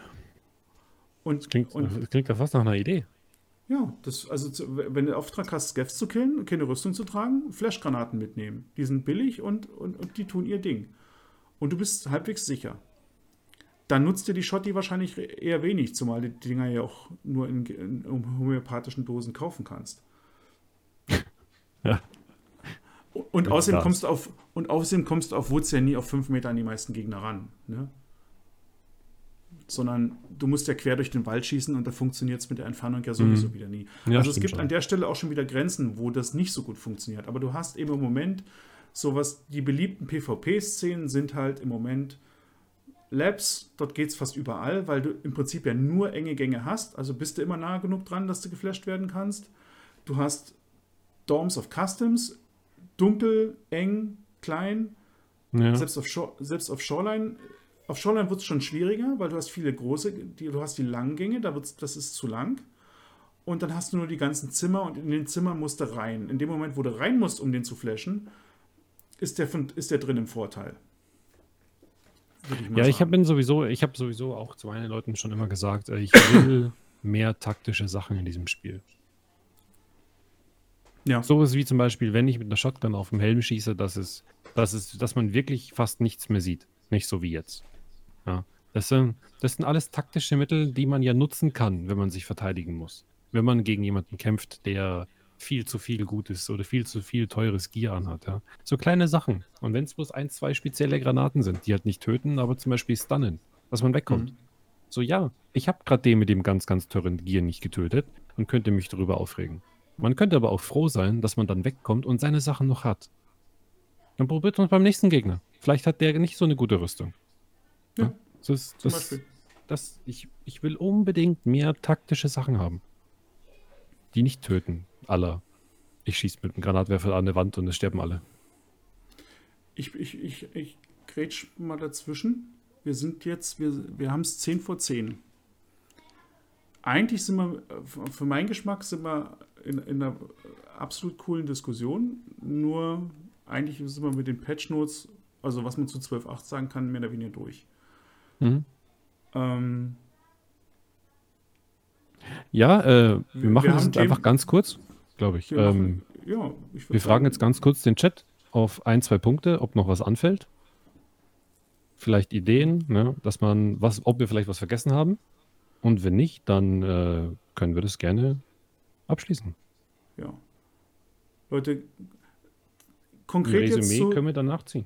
Und, Klingt, und das klingt ja fast nach einer Idee. ja, das, also wenn du Auftrag hast, Scavs zu killen, keine Rüstung zu tragen, Flashgranaten mitnehmen. Die sind billig und, und, und die tun ihr Ding. Und du bist halbwegs sicher. Dann nutzt dir die Schotti wahrscheinlich eher wenig, zumal du die Dinger ja auch nur in, in homöopathischen Dosen kaufen kannst. [laughs] Ja. Und außerdem kommst du auf und außerdem kommst du auf Woods ja nie auf 5 Meter an die meisten Gegner ran. Ne? Sondern du musst ja quer durch den Wald schießen und da funktioniert es mit der Entfernung ja sowieso Mhm. wieder nie. Ja, also es gibt schon. an der Stelle auch schon wieder Grenzen, wo das nicht so gut funktioniert. Aber du hast eben im Moment sowas, die beliebten PvP-Szenen sind halt im Moment Labs, dort geht es fast überall, weil du im Prinzip ja nur enge Gänge hast. Also bist du immer nah genug dran, dass du geflasht werden kannst. Du hast Dorms of Customs, dunkel, eng, klein. Ja. Selbst, auf Shore, selbst auf Shoreline, auf Shoreline wird es schon schwieriger, weil du hast viele große, die, du hast die langen Gänge, da wird's, das ist zu lang. Und dann hast du nur die ganzen Zimmer und in den Zimmern musst du rein. In dem Moment, wo du rein musst, um den zu flashen, ist der, von, ist der drin im Vorteil. Mal Ja, ich habe sowieso, ich habe sowieso auch zu meinen Leuten schon immer gesagt, äh, ich will [coughs] mehr taktische Sachen in diesem Spiel. Ja. Sowas wie zum Beispiel, wenn ich mit einer Shotgun auf dem Helm schieße, dass es, dass es, dass man wirklich fast nichts mehr sieht. Nicht so wie jetzt. Ja. Das, sind, das sind alles taktische Mittel, die man ja nutzen kann, wenn man sich verteidigen muss. Wenn man gegen jemanden kämpft, der viel zu viel Gutes oder viel zu viel teures Gear anhat. Ja. So kleine Sachen. Und wenn es bloß ein, zwei spezielle Granaten sind, die halt nicht töten, aber zum Beispiel stunnen, dass man wegkommt. Mhm. So, ja, ich habe gerade den mit dem ganz, ganz teuren Gear nicht getötet und könnte mich darüber aufregen. Man könnte aber auch froh sein, dass man dann wegkommt und seine Sachen noch hat. Dann probiert man es beim nächsten Gegner. Vielleicht hat der nicht so eine gute Rüstung. Ja, Das, ist- das, Beispiel. das, ich, ich will unbedingt mehr taktische Sachen haben. Die nicht töten. Aller. Ich schieße mit einem Granatwerfer an der Wand und es sterben alle. Ich, ich, ich, ich grätsch mal dazwischen. Wir sind jetzt, wir, wir haben es 10 vor 10. Eigentlich sind wir, äh, für meinen Geschmack sind wir in, in einer absolut coolen Diskussion. Nur eigentlich sind wir mit den Patch Notes, also was man zu 12.8 sagen kann, mehr oder weniger durch. Mhm. Ähm, Ja, äh, wir Wir machen das haben jetzt einfach ganz kurz, glaube ich. wir, Ähm, ja, ich Wir fragen sagen, jetzt ganz kurz den Chat auf ein, zwei Punkte, ob noch was anfällt. Vielleicht Ideen, ne, dass man was, ob wir vielleicht was vergessen haben. Und wenn nicht, dann äh, können wir das gerne abschließen. Ja. Leute, Ein konkret jetzt Resümee zu, können wir dann nachziehen.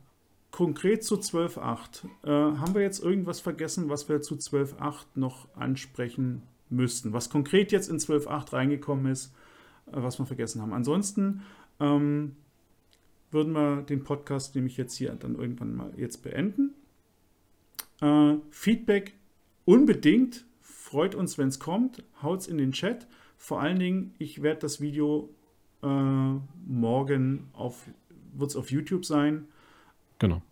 Konkret zu 12.8. Äh, haben wir jetzt irgendwas vergessen, was wir zu 12.8 noch ansprechen müssten? Was konkret jetzt in 12.8 reingekommen ist, äh, was wir vergessen haben. Ansonsten ähm, würden wir den Podcast nämlich jetzt hier dann irgendwann mal jetzt beenden. Äh, Feedback unbedingt. Freut uns, wenn es kommt. Haut's in den Chat. Vor allen Dingen, ich werde das Video äh, morgen auf, wird es auf YouTube sein Genau.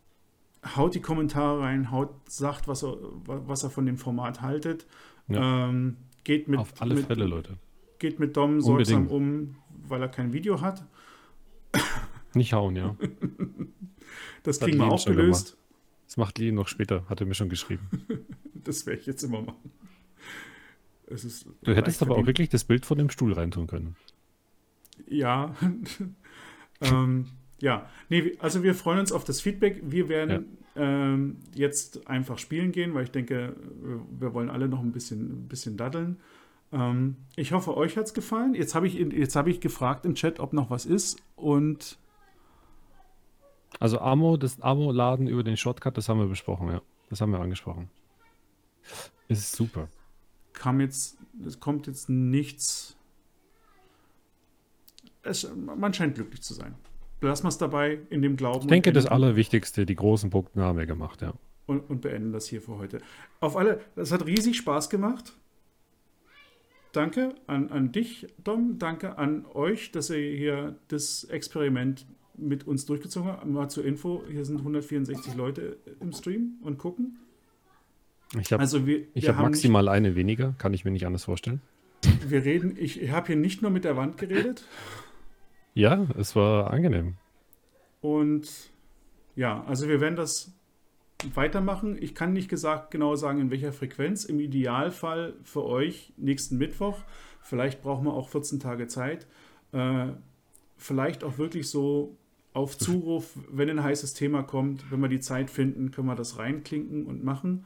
haut die Kommentare rein, haut, sagt, was er, was er von dem Format haltet. Ähm, geht mit, Auf alle mit, Fälle, Leute. Geht mit Dom sorgsam um, weil er kein Video hat. Nicht hauen, ja. [laughs] Das Hat kriegen wir auch gelöst. Das macht Lee noch später, hat er mir schon geschrieben. [laughs] Das werde ich jetzt immer machen. Es ist Du hättest aber auch verdient. wirklich das Bild von dem Stuhl reintun können. Ja. [laughs] ähm, ja, nee, also wir freuen uns auf das Feedback. Wir werden ähm, jetzt einfach spielen gehen, weil ich denke, wir- wollen alle noch ein bisschen, ein bisschen daddeln. Ähm, ich hoffe, euch hat es gefallen. Jetzt habe ich, jetzt hab ich gefragt im Chat, ob noch was ist. Und also Ammo, das Ammo-Laden über den Shortcut, das haben wir besprochen, ja. Das haben wir angesprochen. Ist super. Kam jetzt, es kommt jetzt nichts. Es, man scheint glücklich zu sein. Lassen wir es dabei in dem Glauben. Ich denke, das Allerwichtigste, die großen Punkte haben wir gemacht, ja. Und, und beenden das hier für heute. Auf alle, das hat riesig Spaß gemacht. Danke an, an dich, Dom. Danke an euch, dass ihr hier das Experiment mit uns durchgezogen habt. Mal zur Info: hier sind 164 Leute im Stream und gucken. Ich habe also hab maximal nicht, eine weniger, kann ich mir nicht anders vorstellen. Wir reden, ich habe hier nicht nur mit der Wand geredet. Ja, es war angenehm. Und ja, also wir werden das weitermachen. Ich kann nicht gesagt genau sagen, in welcher Frequenz. Im Idealfall für euch nächsten Mittwoch. Vielleicht brauchen wir auch 14 Tage Zeit. Äh, vielleicht auch wirklich so auf Zuruf, wenn ein heißes Thema kommt, wenn wir die Zeit finden, können wir das reinklinken und machen.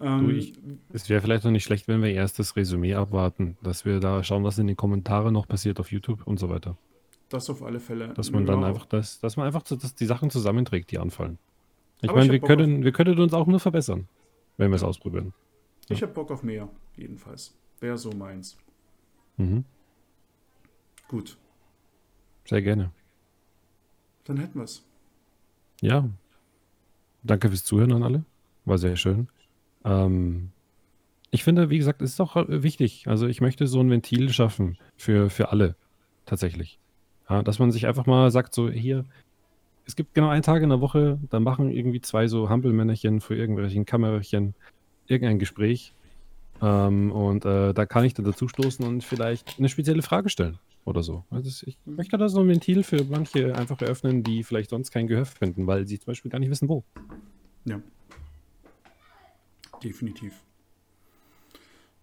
Ähm, du, ich, es wäre vielleicht noch nicht schlecht, wenn wir erst das Resümee abwarten, dass wir da schauen, was in den Kommentaren noch passiert auf YouTube und so weiter. Das auf alle Fälle. Dass man dann einfach das, dass man einfach so, dass die Sachen zusammenträgt, die anfallen. Ich meine, wir können, wir können uns auch nur verbessern, wenn wir es ausprobieren. Ja. Ich habe Bock auf mehr, jedenfalls. Wäre so meins. Mhm. Gut. Sehr gerne. Dann hätten wir es. Ja. Danke fürs Zuhören an alle. War sehr schön. Ähm, ich finde, wie gesagt, es ist auch wichtig. Also ich möchte so ein Ventil schaffen für, für alle. Tatsächlich. Ja, dass man sich einfach mal sagt, so hier, es gibt genau einen Tag in der Woche, da machen irgendwie zwei so Hampelmännerchen für irgendwelchen Kamerchen irgendein Gespräch. Ähm, und äh, da kann ich dann dazu stoßen und vielleicht eine spezielle Frage stellen oder so. Also ich möchte da so ein Ventil für manche einfach eröffnen, die vielleicht sonst kein Gehör finden, weil sie zum Beispiel gar nicht wissen, wo. Ja. Definitiv.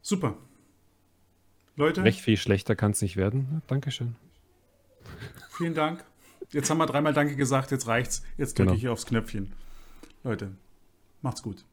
Super. Leute. Recht viel schlechter kann es nicht werden. Dankeschön. Vielen Dank. Jetzt haben wir dreimal Danke gesagt, jetzt reicht's. Jetzt drücke genau. ich hier aufs Knöpfchen. Leute, macht's gut.